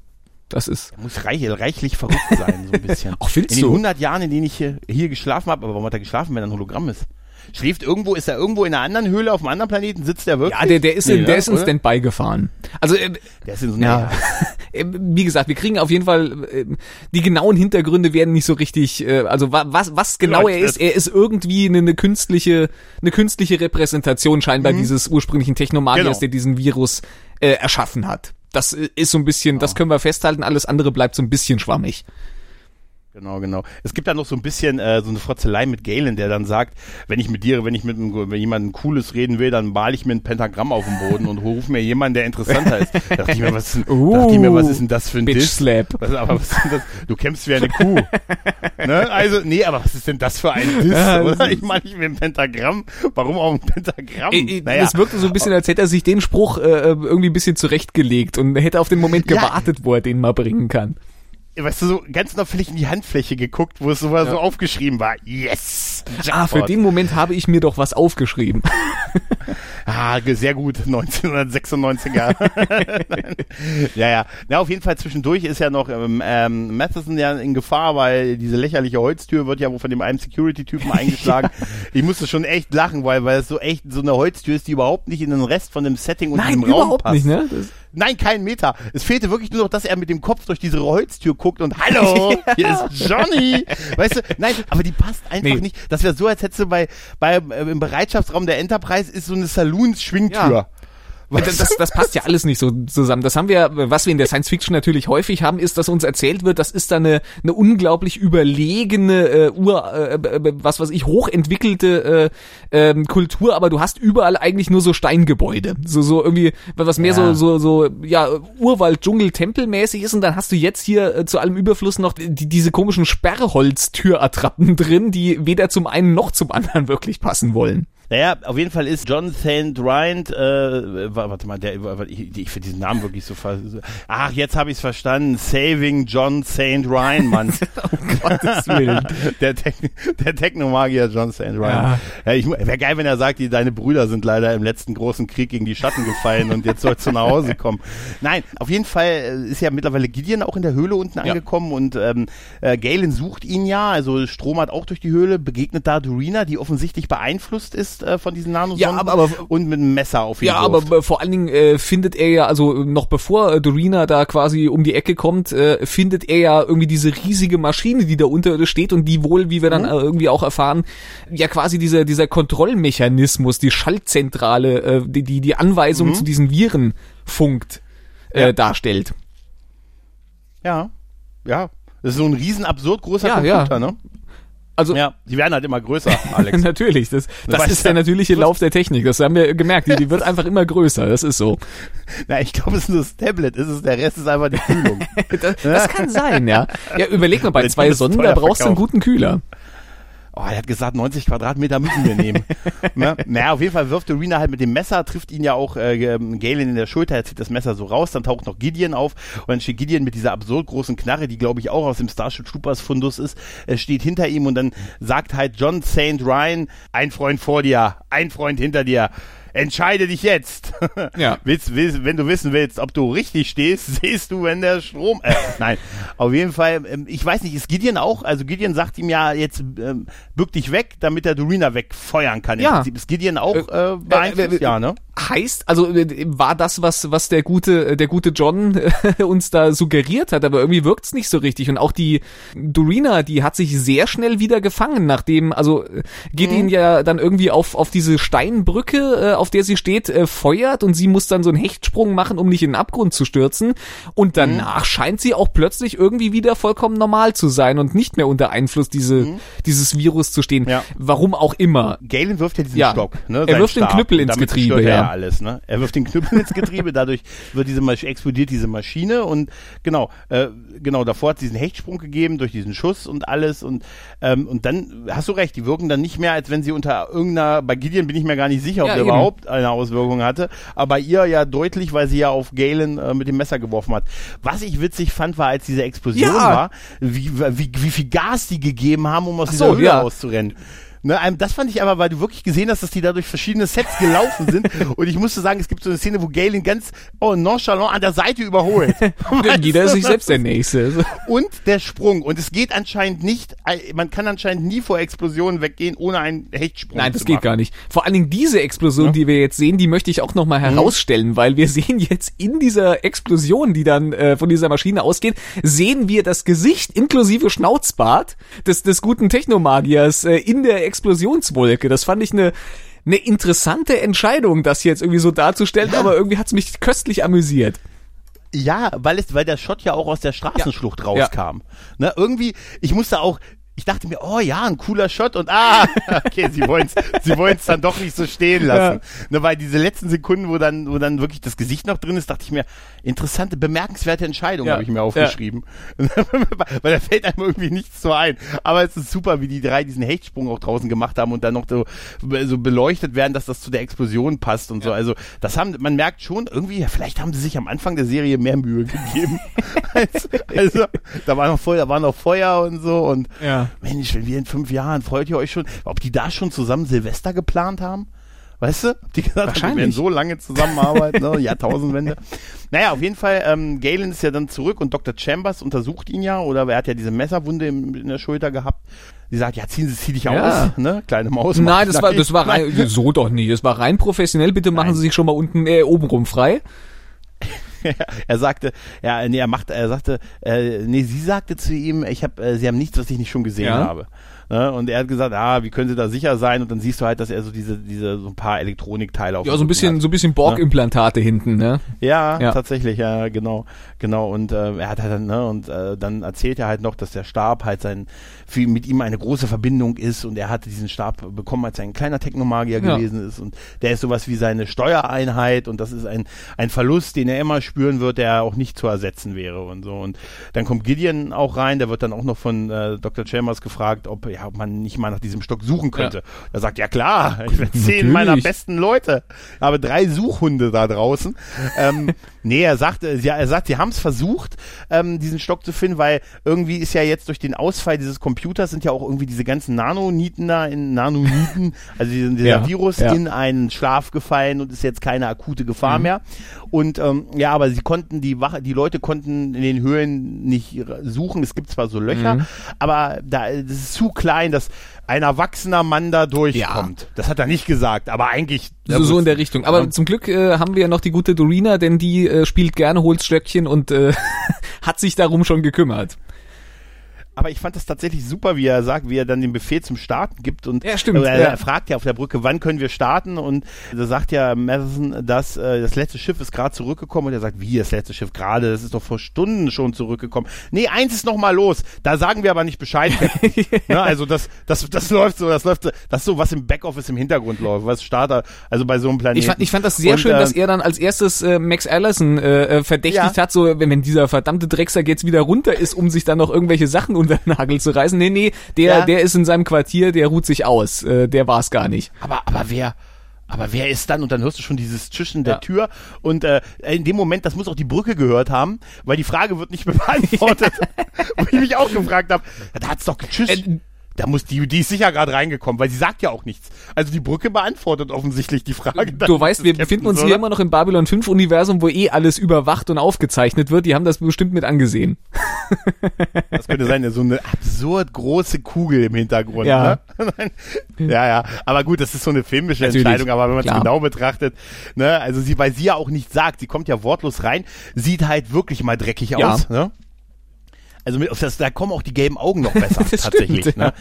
Das ist. Muss reich, reichlich verrückt sein, so ein bisschen. [laughs] Ach, findest in den 100 Jahren, in denen ich hier, hier geschlafen habe, aber warum hat er geschlafen, wenn er ein Hologramm ist? Schläft irgendwo, ist er irgendwo in einer anderen Höhle auf einem anderen Planeten, sitzt er wirklich? Ja, der, der ist, in, nee, der ist in Standby gefahren. Also, äh, der ist in so ja. [laughs] Äh, wie gesagt, wir kriegen auf jeden Fall, äh, die genauen Hintergründe werden nicht so richtig, äh, also was, was genau er ist, er ist irgendwie eine, eine künstliche, eine künstliche Repräsentation scheinbar mhm. dieses ursprünglichen Technomagiers, genau. der diesen Virus äh, erschaffen hat. Das äh, ist so ein bisschen, oh. das können wir festhalten, alles andere bleibt so ein bisschen schwammig. Genau, genau. Es gibt da noch so ein bisschen äh, so eine Frotzelei mit Galen, der dann sagt, wenn ich mit dir, wenn ich mit einem, wenn jemandem Cooles reden will, dann mal ich mir ein Pentagramm auf den Boden und ruf mir jemanden, der interessanter ist. Da [laughs] dachte ich mir, was ist, uh, dachte ich mir, was ist denn das für ein Bitch Diss? Slap. Was, aber was ist denn das? Du kämpfst wie eine Kuh. [laughs] ne? Also, nee, aber was ist denn das für ein Diss, oder? Ich meine, ich will ein Pentagramm. Warum auch ein Pentagramm? Äh, naja. Es wirkte so ein bisschen, als hätte er sich den Spruch äh, irgendwie ein bisschen zurechtgelegt und hätte auf den Moment gewartet, ja. wo er den mal bringen kann weißt du, so ganz unauffällig in die Handfläche geguckt, wo es so, ja. so aufgeschrieben war. Yes! Jackpot. Ah, für den Moment habe ich mir doch was aufgeschrieben. [laughs] ah, sehr gut, 1996er. [laughs] ja, ja. Na, auf jeden Fall zwischendurch ist ja noch ähm, ähm, Matheson ja in Gefahr, weil diese lächerliche Holztür wird ja wohl von dem einen Security-Typen [laughs] eingeschlagen. ja. Ich musste schon echt lachen, weil, weil es so echt so eine Holztür ist, die überhaupt nicht in den Rest von dem Setting und Nein, dem Raum passt. Nicht, ne? Das Nein, kein Meter. Es fehlte wirklich nur noch, dass er mit dem Kopf durch diese Holztür guckt und Hallo, [laughs] [laughs] hier ist Johnny. Weißt du, nein, aber die passt einfach nee. nicht. Das wäre so, als hättest du bei, bei äh, im Bereitschaftsraum der Enterprise ist so eine Saloons-Schwingtür. Ja. Das, das, das passt ja alles nicht so zusammen. Das haben wir, was wir in der Science Fiction natürlich häufig haben, ist, dass uns erzählt wird, das ist da eine, eine unglaublich überlegene, äh, Ur, äh, äh was weiß ich, hochentwickelte äh, äh, Kultur, aber du hast überall eigentlich nur so Steingebäude. So, so irgendwie, was mehr ja. so, so, so, ja, Urwald, Dschungel, Tempelmäßig ist und dann hast du jetzt hier äh, zu allem Überfluss noch die, diese komischen Sperrholztürattrappen drin, die weder zum einen noch zum anderen [laughs] wirklich passen wollen. Naja, auf jeden Fall ist John St. Rind, äh, warte mal, der, ich, ich finde diesen Namen wirklich so, ach, jetzt habe ich es verstanden, Saving John St. Ryan, Mann. [laughs] oh Gottes Willen. der, Te der Technomagier John St. Ryan. Ja. Ja, wäre geil, wenn er sagt, die, deine Brüder sind leider im letzten großen Krieg gegen die Schatten gefallen und jetzt sollst du nach Hause kommen. Nein, auf jeden Fall äh, ist ja mittlerweile Gideon auch in der Höhle unten ja. angekommen und ähm, äh, Galen sucht ihn ja, also Strom hat auch durch die Höhle, begegnet da Dorina, die offensichtlich beeinflusst ist äh, von diesen Nanosonden ja, aber, aber, und mit einem Messer auf ihn Ja, wirft. aber vor allen Dingen äh, findet er ja, also noch bevor äh, Dorina da quasi um die Ecke kommt, äh, findet er ja irgendwie diese riesige Maschine, die da unter steht und die wohl, wie wir dann mhm. äh, irgendwie auch erfahren, ja quasi dieser dieser Kontrollmechanismus, die Schaltzentrale, äh, die die, die Anweisung mhm. zu diesen Viren funkt, äh, ja. darstellt. Ja, ja. Das ist so ein riesen absurd großer ja, Computer, ja. ne? Also, ja, die werden halt immer größer, Alex. [laughs] Natürlich, das, das, das ist der natürliche Lauf der Technik. Das haben wir gemerkt. Die, die wird einfach immer größer. Das ist so. [laughs] Na, ich glaube, es ist nur das Tablet. Ist es, der Rest ist einfach die Kühlung. [laughs] das, das kann sein, ja. Ja, überleg mal, bei zwei Sonnen, da brauchst du einen guten Kühler oh, er hat gesagt, 90 Quadratmeter müssen wir nehmen. [laughs] ne? Naja, auf jeden Fall wirft Arena halt mit dem Messer, trifft ihn ja auch äh, ähm, Galen in der Schulter, er zieht das Messer so raus, dann taucht noch Gideon auf und dann steht Gideon mit dieser absurd großen Knarre, die glaube ich auch aus dem Starship Troopers Fundus ist, äh, steht hinter ihm und dann sagt halt John St. Ryan, ein Freund vor dir, ein Freund hinter dir entscheide dich jetzt. [laughs] Ja. willst, willst, wenn du wissen willst, ob du richtig stehst, [laughs] siehst du, wenn der Strom. Äh, nein, auf jeden Fall. Ähm, ich weiß nicht, ist Gideon auch? Also Gideon sagt ihm ja jetzt ähm, bück dich weg, damit der Durina wegfeuern kann. Ja. Ist Gideon auch äh, äh beeinflusst? Äh, äh, ja, ne? Heißt, also äh, war das was, was der gute, der gute John [laughs] uns da suggeriert hat, aber irgendwie wirkt's nicht so richtig. Und auch die Durina, die hat sich sehr schnell wieder gefangen, nachdem, also Gideon mhm. ja dann irgendwie auf auf diese Steinbrücke auf der sie steht, äh, feuert und sie muss dann so einen Hechtsprung machen, um nicht in den Abgrund zu stürzen. Und danach mhm. scheint sie auch plötzlich irgendwie wieder vollkommen normal zu sein und nicht mehr unter Einfluss diese, mhm. dieses Virus zu stehen. Ja. Warum auch immer. Galen wirft ja diesen ja. Stock. Ne, er wirft den Knüppel ins Getriebe. Ja. Ja alles. Ne? Er wirft den Knüppel ins Getriebe, [laughs] dadurch wird diese explodiert diese Maschine und genau, äh, genau davor hat sie diesen Hechtsprung gegeben durch diesen Schuss und alles und ähm, und dann hast du recht, die wirken dann nicht mehr, als wenn sie unter irgendeiner. Bei Gideon bin ich mir gar nicht sicher, ob ja, der eben. überhaupt eine Auswirkung hatte. Aber ihr ja deutlich, weil sie ja auf Galen äh, mit dem Messer geworfen hat. Was ich witzig fand, war, als diese Explosion ja. war, wie, wie, wie viel Gas die gegeben haben, um aus Ach dieser so, Höhle ja. auszurennen. Ne, das fand ich aber, weil du wirklich gesehen hast, dass die da durch verschiedene Sets gelaufen sind. [laughs] und ich musste sagen, es gibt so eine Szene, wo Galen ganz oh, nonchalant an der Seite überholt. [laughs] Jeder ist sich selbst der Nächste. [laughs] Und der Sprung. Und es geht anscheinend nicht, man kann anscheinend nie vor Explosionen weggehen, ohne einen Hechtsprung Nein, das geht gar nicht. Vor allen Dingen diese Explosion, ja. die wir jetzt sehen, die möchte ich auch nochmal mhm. herausstellen, mhm. weil wir sehen jetzt in dieser Explosion, die dann äh, von dieser Maschine ausgeht, sehen wir das Gesicht inklusive Schnauzbart des, des guten Technomagiers äh, in der Explosionswolke. Das fand ich eine eine interessante Entscheidung, das jetzt irgendwie so darzustellen, ja. aber irgendwie hat's mich köstlich amüsiert. Ja, weil es, weil der Shot ja auch aus der Straßenschlucht ja. rauskam. Ja. Ne, irgendwie, ich musste auch, ich dachte mir, oh ja, ein cooler Shot und ah, [laughs] okay, sie wollen es sie wollen's dann doch nicht so stehen lassen. Ja. Ne, weil diese letzten Sekunden, wo dann, wo dann wirklich das Gesicht noch drin ist, dachte ich mir, interessante, bemerkenswerte Entscheidung ja. habe ich mir aufgeschrieben. Ja. [laughs] weil da fällt einem irgendwie nichts so ein. Aber es ist super, wie die drei diesen Hechtsprung auch draußen gemacht haben und dann noch so, so beleuchtet werden, dass das zu der Explosion passt und so. Also das haben, man merkt schon, irgendwie, vielleicht haben sie sich am Anfang der Serie mehr Mühe gegeben. [laughs] also, also, da war noch Feuer, da war noch Feuer und so und ja. Mensch, wenn wir in fünf Jahren, freut ihr euch schon, ob die da schon zusammen Silvester geplant haben? Weißt du? Die gesagt haben, wir werden so lange zusammenarbeiten, ne? Jahrtausendwende. Naja, auf jeden Fall, ähm, Galen ist ja dann zurück und Dr. Chambers untersucht ihn ja, oder er hat ja diese Messerwunde im, in der Schulter gehabt. Die sagt, ja, ziehen Sie, zieh dich ja. aus, ne? Kleine Maus. Nein, das war, das war rein, so doch nicht. Das war rein professionell. Bitte machen Nein. Sie sich schon mal unten, äh, oben rum frei. [laughs] er sagte, ja, nee, er machte, er sagte, äh, nee, sie sagte zu ihm, ich habe, äh, sie haben nichts, was ich nicht schon gesehen ja. habe. Ne? Und er hat gesagt, ah, wie können sie da sicher sein? Und dann siehst du halt, dass er so diese, diese, so ein paar Elektronikteile auf Ja, so ein bisschen, hat. so ein bisschen Borg-Implantate ne? hinten, ne? Ja, ja, tatsächlich, ja, genau, genau. Und äh, er hat halt dann, ne, und äh, dann erzählt er halt noch, dass der Stab halt sein, für, mit ihm eine große Verbindung ist und er hatte diesen Stab bekommen, als er ein kleiner Technomagier ja. gewesen ist und der ist sowas wie seine Steuereinheit und das ist ein, ein Verlust, den er immer spüren wird, der auch nicht zu ersetzen wäre und so. Und dann kommt Gideon auch rein, der wird dann auch noch von äh, Dr. Chambers gefragt, ob, ja, ob man nicht mal nach diesem Stock suchen könnte. Ja. Er sagt, ja klar, ich bin [laughs] zehn meiner besten Leute. Ich habe drei Suchhunde da draußen. ähm, [laughs] nee, er sagt, äh, ja, er sagt, sie haben es versucht, ähm, diesen Stock zu finden, weil irgendwie ist ja jetzt durch den Ausfall dieses Computers sind ja auch irgendwie diese ganzen Nanoniten da in Nanoniten, [laughs] also dieser, dieser ja, Virus ja. in einen Schlaf gefallen und ist jetzt keine akute Gefahr mhm. mehr. Und ähm, ja, aber sie konnten die Wache, die Leute konnten in den Höhlen nicht suchen. Es gibt zwar so Löcher, mhm. aber da das ist zu klein, dass ein erwachsener Mann da durchkommt. Ja. Das hat er nicht gesagt, aber eigentlich. So, so in der Richtung. Aber ja. zum Glück äh, haben wir ja noch die gute Dorina, denn die äh, spielt gerne Holzstöckchen und äh, [laughs] hat sich darum schon gekümmert. Aber ich fand das tatsächlich super, wie er sagt, wie er dann den Befehl zum Starten gibt und ja, stimmt, er, er fragt ja auf der Brücke, wann können wir starten und da sagt ja Madison, dass äh, das letzte Schiff ist gerade zurückgekommen und er sagt, wie das letzte Schiff gerade, das ist doch vor Stunden schon zurückgekommen. Nee, eins ist noch mal los. Da sagen wir aber nicht Bescheid. [laughs] ne, also das, das, das läuft so, das läuft so, das ist so was im Backoffice im Hintergrund läuft, was Starter, also bei so einem Planeten. Ich fand, ich fand das sehr und, schön, äh, dass er dann als erstes äh, Max Allison äh, äh verdächtigt ja. hat, so wenn, wenn dieser verdammte Drecksack jetzt wieder runter ist, um sich dann noch irgendwelche Sachen unter [laughs] den Nagel zu reißen. Nee, nee, der, ja. der ist in seinem Quartier, der ruht sich aus. Äh, der war es gar nicht. Aber, aber wer, aber wer ist dann? Und dann hörst du schon dieses Zischen der ja. Tür. Und äh, in dem Moment, das muss auch die Brücke gehört haben, weil die Frage wird nicht mehr [laughs] beantwortet. [laughs] Wo ich mich auch gefragt habe, da hat's doch geschischt. Äh, da muss die, die ist sicher gerade reingekommen, weil sie sagt ja auch nichts. Also die Brücke beantwortet offensichtlich die Frage. Du weißt, wir befinden uns hier immer noch im Babylon 5 Universum, wo eh alles überwacht und aufgezeichnet wird. Die haben das bestimmt mit angesehen. Das könnte sein, so eine absurd große Kugel im Hintergrund. Ja, ne? [laughs] ja, ja. Aber gut, das ist so eine filmische Natürlich, Entscheidung, aber wenn man es genau betrachtet, ne, also sie, weil sie ja auch nichts sagt, sie kommt ja wortlos rein, sieht halt wirklich mal dreckig ja. aus, ne? Also mit, das, da kommen auch die gelben Augen noch [laughs] besser tatsächlich. Stimmt, ne? Ja.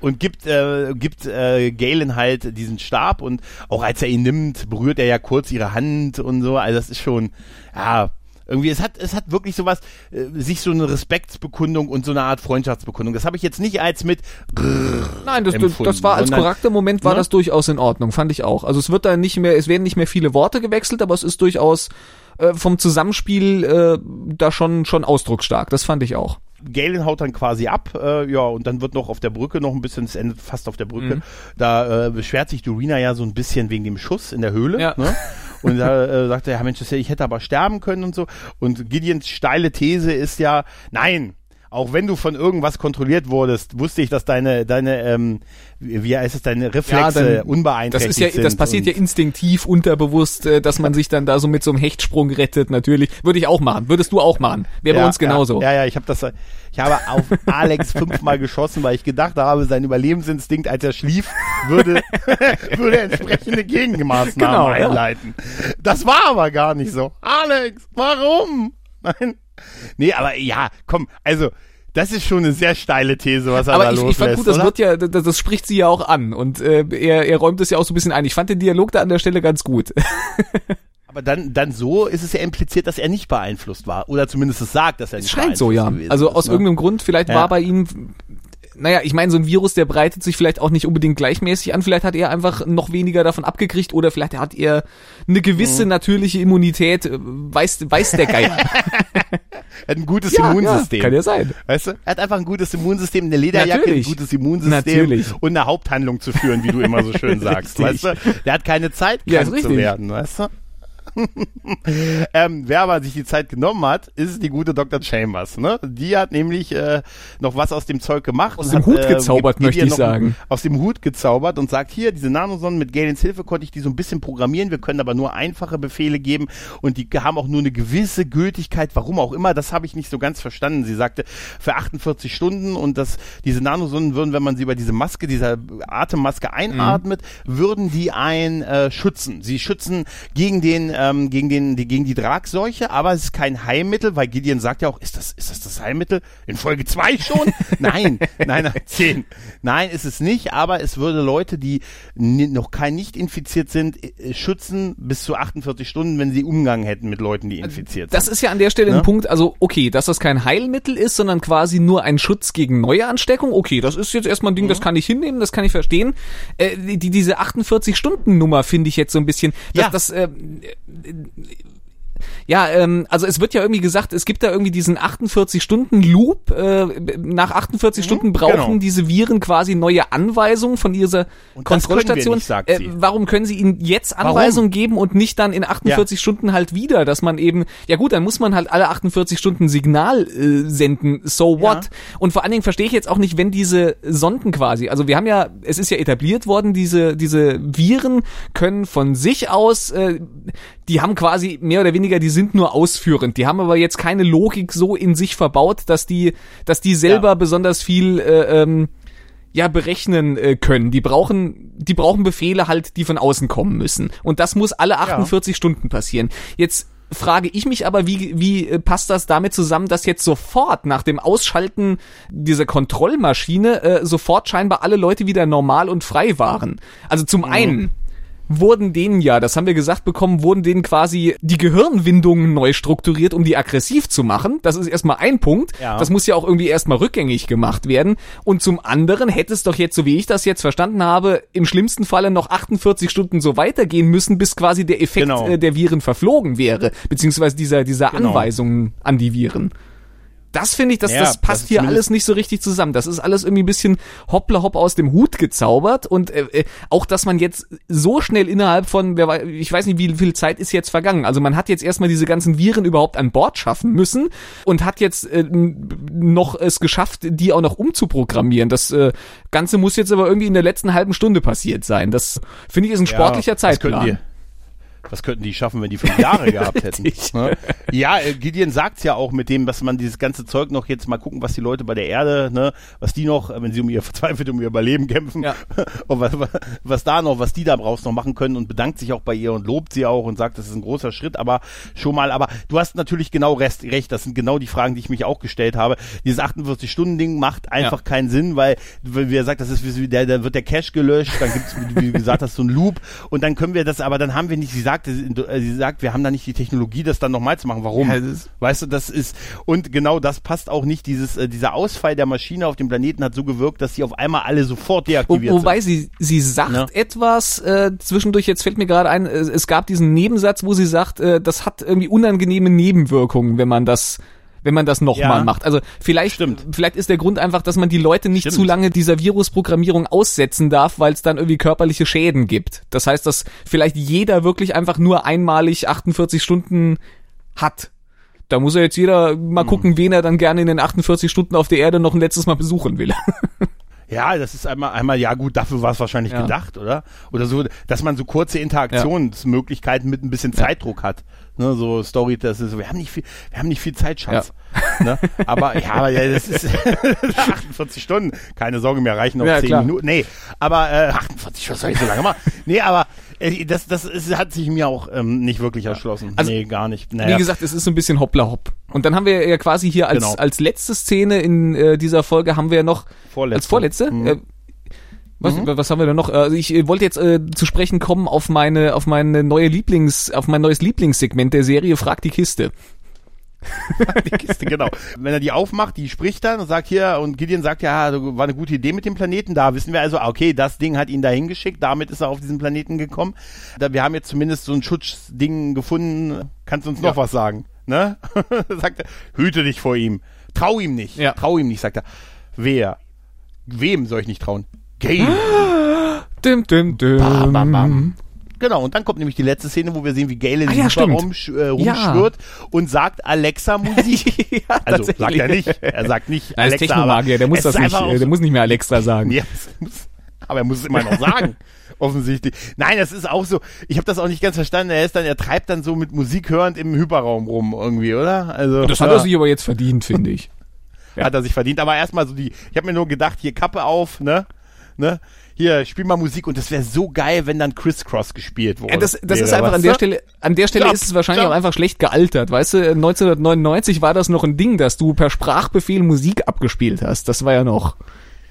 Und gibt, äh, gibt äh, Galen halt diesen Stab und auch als er ihn nimmt, berührt er ja kurz ihre Hand und so. Also das ist schon, ja, irgendwie, es hat, es hat wirklich sowas, äh, sich so eine Respektsbekundung und so eine Art Freundschaftsbekundung. Das habe ich jetzt nicht als mit. Nein, das, das war als korrekter Moment war ne? das durchaus in Ordnung, fand ich auch. Also es wird da nicht mehr, es werden nicht mehr viele Worte gewechselt, aber es ist durchaus äh, vom Zusammenspiel äh, da schon schon ausdrucksstark. Das fand ich auch. Galen haut dann quasi ab, äh, ja, und dann wird noch auf der Brücke noch ein bisschen, es endet fast auf der Brücke, mhm. da äh, beschwert sich Dorina ja so ein bisschen wegen dem Schuss in der Höhle, ja. ne? [laughs] Und da äh, sagt er, ja Mensch, ich hätte aber sterben können und so. Und Gideons steile These ist ja, nein, auch wenn du von irgendwas kontrolliert wurdest, wusste ich, dass deine, deine, ähm, wie heißt es, deine Reflexe ja, dann, unbeeinträchtigt das ist ja, Das passiert ja instinktiv, unterbewusst, äh, dass man sich dann da so mit so einem Hechtsprung rettet, natürlich. Würde ich auch machen. Würdest du auch machen. Wäre ja, bei uns genauso. Ja, ja, ich habe das, ich habe auf Alex [laughs] fünfmal geschossen, weil ich gedacht habe, sein Überlebensinstinkt, als er schlief, würde, [laughs] würde entsprechende Gegenmaßnahmen genau, einleiten. Ja. Das war aber gar nicht so. Alex, warum? Nein. Nee, aber ja, komm, also das ist schon eine sehr steile These, was er Aber da ich, ich fand gut, das wird ja, das, das, spricht sie ja auch an und äh, er, er räumt es ja auch so ein bisschen ein. Ich fand den Dialog da an der Stelle ganz gut. [laughs] Aber dann, dann so ist es ja impliziert, dass er nicht beeinflusst war. Oder zumindest es sagt, dass er nicht es scheint so, ja. Also aus ist, ne? irgendeinem Grund, vielleicht ja. war bei ihm naja, ich meine, so ein Virus, der breitet sich vielleicht auch nicht unbedingt gleichmäßig an. Vielleicht hat er einfach noch weniger davon abgekriegt oder vielleicht hat er eine gewisse mhm. natürliche Immunität. Äh, weiß, weiß der Geier. [laughs] er hat ein gutes ja, Immunsystem. Ja, kann ja sein. Weißt du? Er hat einfach ein gutes Immunsystem, eine Lederjacke, Natürlich. ein gutes Immunsystem Natürlich. und eine Haupthandlung zu führen, wie du immer so schön [laughs] sagst. weißt du? Der hat keine Zeit, krank ja, zu werden, weißt du? [laughs] ähm, wer aber sich die Zeit genommen hat, ist die gute Dr. Chambers. Ne? Die hat nämlich äh, noch was aus dem Zeug gemacht. Aus dem hat, Hut äh, gezaubert, möchte ich sagen. Aus dem Hut gezaubert und sagt, hier, diese Nanosonnen mit Galens Hilfe konnte ich die so ein bisschen programmieren. Wir können aber nur einfache Befehle geben und die haben auch nur eine gewisse Gültigkeit. Warum auch immer, das habe ich nicht so ganz verstanden. Sie sagte, für 48 Stunden und dass diese Nanosonnen würden, wenn man sie über diese Maske, dieser Atemmaske einatmet, mhm. würden die einen äh, schützen. Sie schützen gegen den ähm, gegen den die, gegen die Tragseuche, aber es ist kein Heilmittel, weil Gideon sagt ja auch, ist das ist das das Heilmittel in Folge zwei schon? [laughs] nein, nein, nein, zehn. Nein, ist es nicht, aber es würde Leute, die noch kein nicht infiziert sind, äh, schützen bis zu 48 Stunden, wenn sie Umgang hätten mit Leuten, die infiziert das sind. Das ist ja an der Stelle ne? ein Punkt, also okay, dass das kein Heilmittel ist, sondern quasi nur ein Schutz gegen neue Ansteckung. Okay, das ist jetzt erstmal ein Ding, mhm. das kann ich hinnehmen, das kann ich verstehen. Äh, die, diese 48 Stunden Nummer finde ich jetzt so ein bisschen, dass ja. das äh, ja, ähm, also es wird ja irgendwie gesagt, es gibt da irgendwie diesen 48-Stunden-Loop. Äh, nach 48 mhm, Stunden brauchen genau. diese Viren quasi neue Anweisungen von dieser und Kontrollstation. Nicht, äh, warum können sie ihnen jetzt Anweisungen warum? geben und nicht dann in 48 ja. Stunden halt wieder, dass man eben, ja gut, dann muss man halt alle 48 Stunden Signal äh, senden, so what? Ja. Und vor allen Dingen verstehe ich jetzt auch nicht, wenn diese Sonden quasi, also wir haben ja, es ist ja etabliert worden, diese, diese Viren können von sich aus, äh, die haben quasi mehr oder weniger diese sind nur ausführend. Die haben aber jetzt keine Logik so in sich verbaut, dass die, dass die selber ja. besonders viel äh, ähm, ja berechnen äh, können. Die brauchen, die brauchen Befehle halt, die von außen kommen müssen. Und das muss alle 48 ja. Stunden passieren. Jetzt frage ich mich aber, wie, wie äh, passt das damit zusammen, dass jetzt sofort nach dem Ausschalten dieser Kontrollmaschine äh, sofort scheinbar alle Leute wieder normal und frei waren? Also zum mhm. einen wurden denen ja, das haben wir gesagt bekommen, wurden denen quasi die Gehirnwindungen neu strukturiert, um die aggressiv zu machen. Das ist erstmal ein Punkt. Ja. Das muss ja auch irgendwie erstmal rückgängig gemacht werden. Und zum anderen hätte es doch jetzt, so wie ich das jetzt verstanden habe, im schlimmsten Falle noch 48 Stunden so weitergehen müssen, bis quasi der Effekt genau. äh, der Viren verflogen wäre, beziehungsweise dieser, dieser genau. Anweisungen an die Viren das finde ich, dass ja, das passt das hier alles nicht so richtig zusammen. Das ist alles irgendwie ein bisschen hoppla hopp aus dem Hut gezaubert und äh, äh, auch, dass man jetzt so schnell innerhalb von, wer weiß, ich weiß nicht, wie viel Zeit ist jetzt vergangen. Also man hat jetzt erstmal diese ganzen Viren überhaupt an Bord schaffen müssen und hat jetzt äh, noch es geschafft, die auch noch umzuprogrammieren. Das äh, Ganze muss jetzt aber irgendwie in der letzten halben Stunde passiert sein. Das finde ich ist ein sportlicher ja, Zeitplan was könnten die schaffen, wenn die fünf Jahre [laughs] gehabt hätten? ne? Ja, äh, Gideon sagt's ja auch mit dem, dass man dieses ganze Zeug noch jetzt mal gucken, was die Leute bei der Erde, ne, was die noch, wenn sie um ihr [laughs] verzweifelt um ihr Überleben kämpfen, ja. [laughs] und was, was da noch, was die da brauchst noch machen können und bedankt sich auch bei ihr und lobt sie auch und sagt, das ist ein großer Schritt, aber schon mal, aber du hast natürlich genau recht, recht das sind genau die Fragen, die ich mich auch gestellt habe. Dieses 48-Stunden-Ding macht einfach ja. keinen Sinn, weil, wie er sagt, das ist wie, der, da wird der Cache gelöscht, dann gibt's, wie gesagt hast, so ein Loop und dann können wir das, aber dann haben wir nicht, sie sagt, sagt, äh, sie sagt, wir haben da nicht die Technologie, das dann nochmal zu machen. Warum? Ja, weißt du, das ist, und genau das passt auch nicht. Dieses, äh, dieser Ausfall der Maschine auf dem Planeten hat so gewirkt, dass sie auf einmal alle sofort deaktiviert Wo, wobei sind. Wobei sie, sie sagt ja. etwas, äh, zwischendurch, jetzt fällt mir gerade ein, äh, es gab diesen Nebensatz, wo sie sagt, äh, das hat irgendwie unangenehme Nebenwirkungen, wenn man das wenn man das nochmal ja, macht. Also vielleicht, stimmt. vielleicht ist der Grund einfach, dass man die Leute nicht stimmt. zu lange dieser Virusprogrammierung aussetzen darf, weil es dann irgendwie körperliche Schäden gibt. Das heißt, dass vielleicht jeder wirklich einfach nur einmalig 48 Stunden hat. Da muss ja jetzt jeder mal hm. gucken, wen er dann gerne in den 48 Stunden auf der Erde noch ein letztes Mal besuchen will. [laughs] Ja, das ist einmal, einmal, ja gut, dafür war es wahrscheinlich ja. gedacht, oder? Oder so, dass man so kurze Interaktionsmöglichkeiten ja. mit ein bisschen Zeitdruck hat. Ne, so Story, das ist so, wir haben nicht viel, wir haben nicht viel Zeit, Schatz. Ja. Ne? Aber ja, aber ja, das ist [laughs] [laughs] 48 Stunden, keine Sorge, mir reichen noch ja, 10 klar. Minuten. Nee, aber äh, 48, was soll ich so lange machen? Nee, aber das, das ist, hat sich mir auch ähm, nicht wirklich erschlossen. Also, nee, gar nicht. Naja. Wie gesagt, es ist so ein bisschen hoppla hopp. Und dann haben wir ja quasi hier als, genau. als letzte Szene in äh, dieser Folge haben wir ja noch vorletzte. als vorletzte mhm. äh, was, mhm. was haben wir denn noch? Also ich äh, wollte jetzt äh, zu sprechen kommen auf meine, auf meine neue Lieblings, auf mein neues Lieblingssegment der Serie Frag die Kiste. [laughs] die Kiste, genau. Wenn er die aufmacht, die spricht dann und sagt hier, und Gideon sagt ja, war eine gute Idee mit dem Planeten. Da wissen wir also, okay, das Ding hat ihn dahin geschickt, damit ist er auf diesen Planeten gekommen. Da, wir haben jetzt zumindest so ein Schutzding gefunden. Kannst du uns noch ja. was sagen? Ne? [laughs] sagt er, hüte dich vor ihm. Trau ihm nicht. Ja. Trau ihm nicht, sagt er. Wer? Wem soll ich nicht trauen? Game. Dim, dim, dim. Bam, bam, bam. Genau, und dann kommt nämlich die letzte Szene, wo wir sehen, wie Gale in ah, ja, Raum äh, rumschwirrt ja. und sagt Alexa Musik. [laughs] ja, also sagt er nicht. Er sagt nicht er Alexa. Ist Technomagier, der muss das nicht, so der muss nicht mehr Alexa sagen. Ja, aber er muss es immer noch sagen. [laughs] offensichtlich. Nein, das ist auch so. Ich habe das auch nicht ganz verstanden. Er ist dann, er treibt dann so mit Musik hörend im Hyperraum rum irgendwie, oder? Also das hat er sich aber jetzt verdient, finde ich. [laughs] Ja. Hat er sich verdient. Aber erstmal so die. Ich habe mir nur gedacht, hier Kappe auf, ne? ne? Hier, spiel mal Musik und das wäre so geil, wenn dann Crisscross gespielt wurde. Ja, das das ist einfach an der Stelle, an der Stelle jump, ist es wahrscheinlich jump. auch einfach schlecht gealtert. Weißt du, 1999 war das noch ein Ding, dass du per Sprachbefehl Musik abgespielt hast. Das war ja noch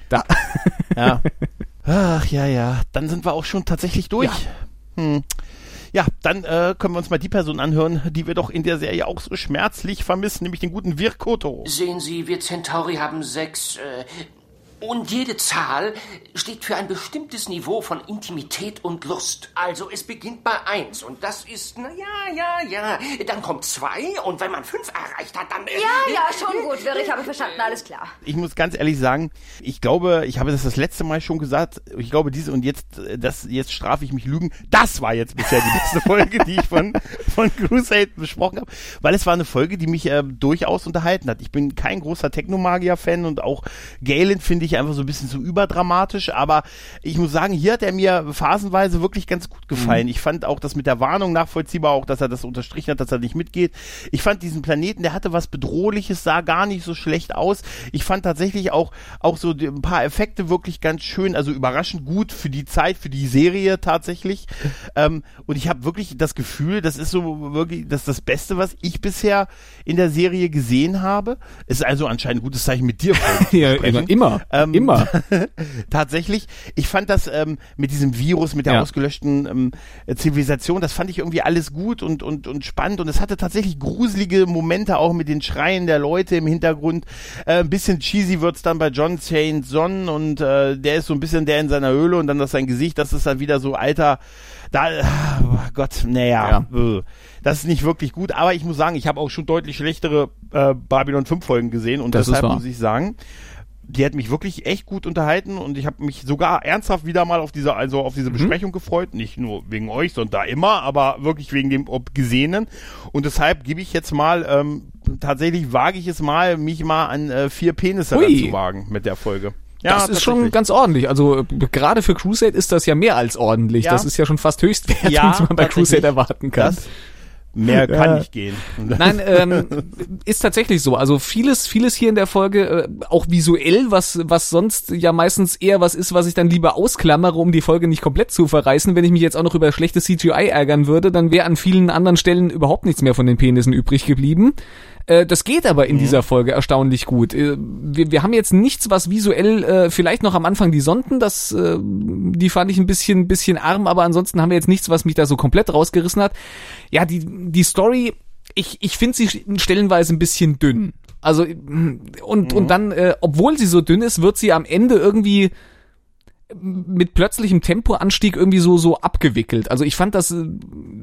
da. [laughs] Ja. Ach ja, ja. Dann sind wir auch schon tatsächlich durch. Ja. Hm. Ja, dann äh, können wir uns mal die Person anhören, die wir doch in der Serie auch so schmerzlich vermissen, nämlich den guten Virkoto. Sehen Sie, wir Centauri haben sechs äh, und jede Zahl steht für ein bestimmtes Niveau von Intimität und Lust. Also es beginnt bei eins und das ist, na ja, ja, ja. Dann kommt zwei und wenn man fünf erreicht hat, dann... Äh, ja, ja, schon gut, Wirr, ich habe verstanden, alles klar. Ich muss ganz ehrlich sagen, ich glaube, ich habe das das letzte Mal schon gesagt, ich glaube diese und jetzt, das, jetzt strafe ich mich Lügen, das war jetzt bisher die beste [laughs] Folge, die ich von, von Crusade besprochen habe, weil es war eine Folge, die mich äh, durchaus unterhalten hat. Ich bin kein großer Technomagier-Fan und auch Galen finde ich einfach so ein bisschen zu überdramatisch, aber ich muss sagen, hier hat er mir phasenweise wirklich ganz gut gefallen. Mhm. Ich fand auch das mit der Warnung nachvollziehbar, auch dass er das unterstrichen hat, dass er nicht mitgeht. Ich fand diesen Planeten, der hatte was Bedrohliches, sah gar nicht so schlecht aus. Ich fand tatsächlich auch, auch so ein paar Effekte wirklich ganz schön, also überraschend gut für die Zeit, für die Serie tatsächlich. [laughs] ähm, und ich habe wirklich das Gefühl, das ist so wirklich, das das Beste, was ich bisher in der Serie gesehen habe. Ist also anscheinend ein gutes Zeichen mit dir. [laughs] ja, immer. immer. Ähm, Immer. [laughs] tatsächlich. Ich fand das ähm, mit diesem Virus, mit der ja. ausgelöschten ähm, Zivilisation, das fand ich irgendwie alles gut und, und, und spannend und es hatte tatsächlich gruselige Momente auch mit den Schreien der Leute im Hintergrund. Äh, ein bisschen cheesy wird's dann bei John Saint Son und äh, der ist so ein bisschen der in seiner Höhle und dann das sein Gesicht, das ist dann wieder so alter, da, oh Gott, naja, ja. Äh, das ist nicht wirklich gut, aber ich muss sagen, ich habe auch schon deutlich schlechtere äh, Babylon 5 Folgen gesehen und das deshalb muss ich sagen, die hat mich wirklich echt gut unterhalten und ich habe mich sogar ernsthaft wieder mal auf diese also auf diese mhm. Besprechung gefreut, nicht nur wegen euch, sondern da immer, aber wirklich wegen dem Gesehenen und deshalb gebe ich jetzt mal ähm, tatsächlich wage ich es mal, mich mal an äh, vier Penisse zu wagen mit der Folge. Ja, das ist schon ganz ordentlich. Also gerade für Crusade ist das ja mehr als ordentlich. Ja. Das ist ja schon fast höchstwertig, ja, was man bei Crusade erwarten kann. Das, Mehr kann ja. nicht gehen. Nein, [laughs] ähm, ist tatsächlich so. Also vieles, vieles hier in der Folge, äh, auch visuell, was, was sonst ja meistens eher was ist, was ich dann lieber ausklammere, um die Folge nicht komplett zu verreißen. Wenn ich mich jetzt auch noch über schlechtes CGI ärgern würde, dann wäre an vielen anderen Stellen überhaupt nichts mehr von den Penissen übrig geblieben. Äh, das geht aber in mhm. dieser Folge erstaunlich gut. Äh, wir, wir haben jetzt nichts, was visuell, äh, vielleicht noch am Anfang die Sonden, das, äh, die fand ich ein bisschen, bisschen arm, aber ansonsten haben wir jetzt nichts, was mich da so komplett rausgerissen hat. Ja, die, die Story, ich, ich finde sie stellenweise ein bisschen dünn. Also, und, mhm. und dann, äh, obwohl sie so dünn ist, wird sie am Ende irgendwie mit plötzlichem Tempoanstieg irgendwie so so abgewickelt. Also ich fand das äh,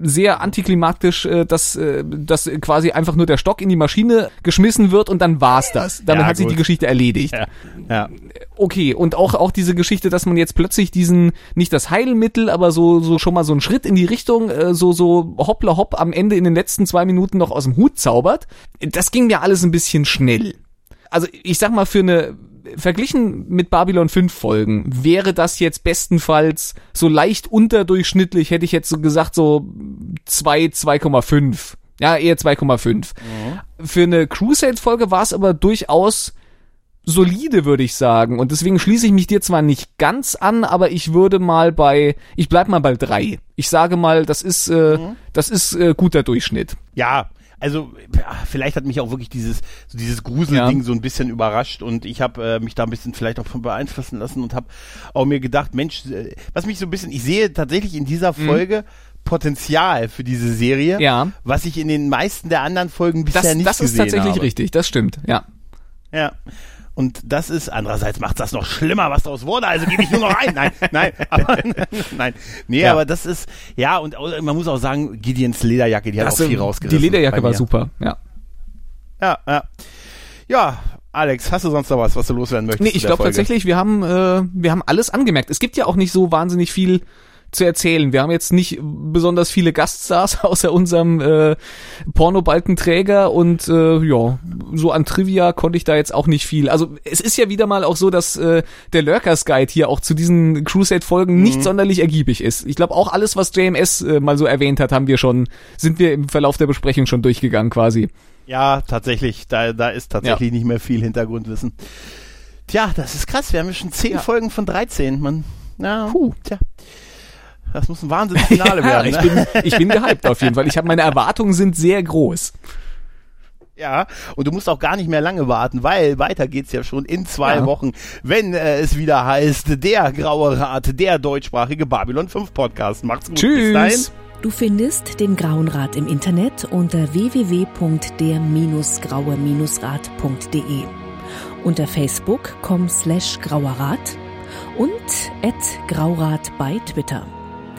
sehr antiklimatisch, äh, dass äh, dass quasi einfach nur der Stock in die Maschine geschmissen wird und dann war's das. Damit ja, hat sich die Geschichte erledigt. Ja. ja. Okay, und auch auch diese Geschichte, dass man jetzt plötzlich diesen nicht das Heilmittel, aber so so schon mal so einen Schritt in die Richtung so so hoppla hopp am Ende in den letzten zwei Minuten noch aus dem Hut zaubert. Das ging mir alles ein bisschen schnell. Also ich sag mal für eine verglichen mit Babylon 5 Folgen wäre das jetzt bestenfalls so leicht unterdurchschnittlich, hätte ich jetzt so gesagt, so 2, 2,5. Ja, eher 2,5. Mhm. Für eine Crusade-Folge war es aber durchaus solide, würde ich sagen. Und deswegen schließe ich mich dir zwar nicht ganz an, aber ich würde mal bei, ich bleib mal bei drei. Ich sage mal, das ist, äh, mhm. das ist äh, guter Durchschnitt. Ja, also vielleicht hat mich auch wirklich dieses so dieses Gruselding ja. so ein bisschen überrascht und ich habe äh, mich da ein bisschen vielleicht auch von beeinflussen lassen und habe auch mir gedacht, Mensch, äh, was mich so ein bisschen, ich sehe tatsächlich in dieser mhm. Folge mhm. Potenzial für diese Serie, ja. was ich in den meisten der anderen Folgen bisher das, nicht das gesehen habe. Das ist tatsächlich habe. richtig, das stimmt, ja. Ja. Und das ist, andererseits macht das noch schlimmer, was daraus wurde, also gebe ich nur noch ein. Nein, nein, [laughs] aber, [laughs] nein. Nee, ja. aber das ist, ja, und man muss auch sagen, Gideons Lederjacke, die hat das auch viel rausgerissen. Die Lederjacke war super, ja. Ja, ja. Ja, Alex, hast du sonst noch was, was du loswerden möchtest? Nee, ich glaube tatsächlich, wir haben, äh, wir haben alles angemerkt. Es gibt ja auch nicht so wahnsinnig viel zu erzählen. Wir haben jetzt nicht besonders viele Gaststars [laughs] außer unserem äh, Pornobalkenträger und äh, ja, so an Trivia konnte ich da jetzt auch nicht viel. Also es ist ja wieder mal auch so, dass äh, der Lurkers Guide hier auch zu diesen Crusade-Folgen mhm. nicht sonderlich ergiebig ist. Ich glaube auch alles, was JMS äh, mal so erwähnt hat, haben wir schon, sind wir im Verlauf der Besprechung schon durchgegangen quasi. Ja, tatsächlich. Da, da ist tatsächlich ja. nicht mehr viel Hintergrundwissen. Tja, das ist krass. Wir haben ja schon zehn ja. Folgen von 13. Man, ja, Puh. tja. Das muss ein Wahnsinnsfinale [laughs] werden. ich, bin, ich bin gehypt auf jeden Fall. Ich habe meine Erwartungen sind sehr groß. Ja, und du musst auch gar nicht mehr lange warten, weil weiter geht's ja schon in zwei ja. Wochen, wenn äh, es wieder heißt, der Graue Rat, der deutschsprachige Babylon 5 Podcast. Macht's gut. Tschüss. Bis dahin. Du findest den Grauen Rat im Internet unter www.der-graue-rat.de, unter facebook.com slash grauerrat und at graurat bei Twitter.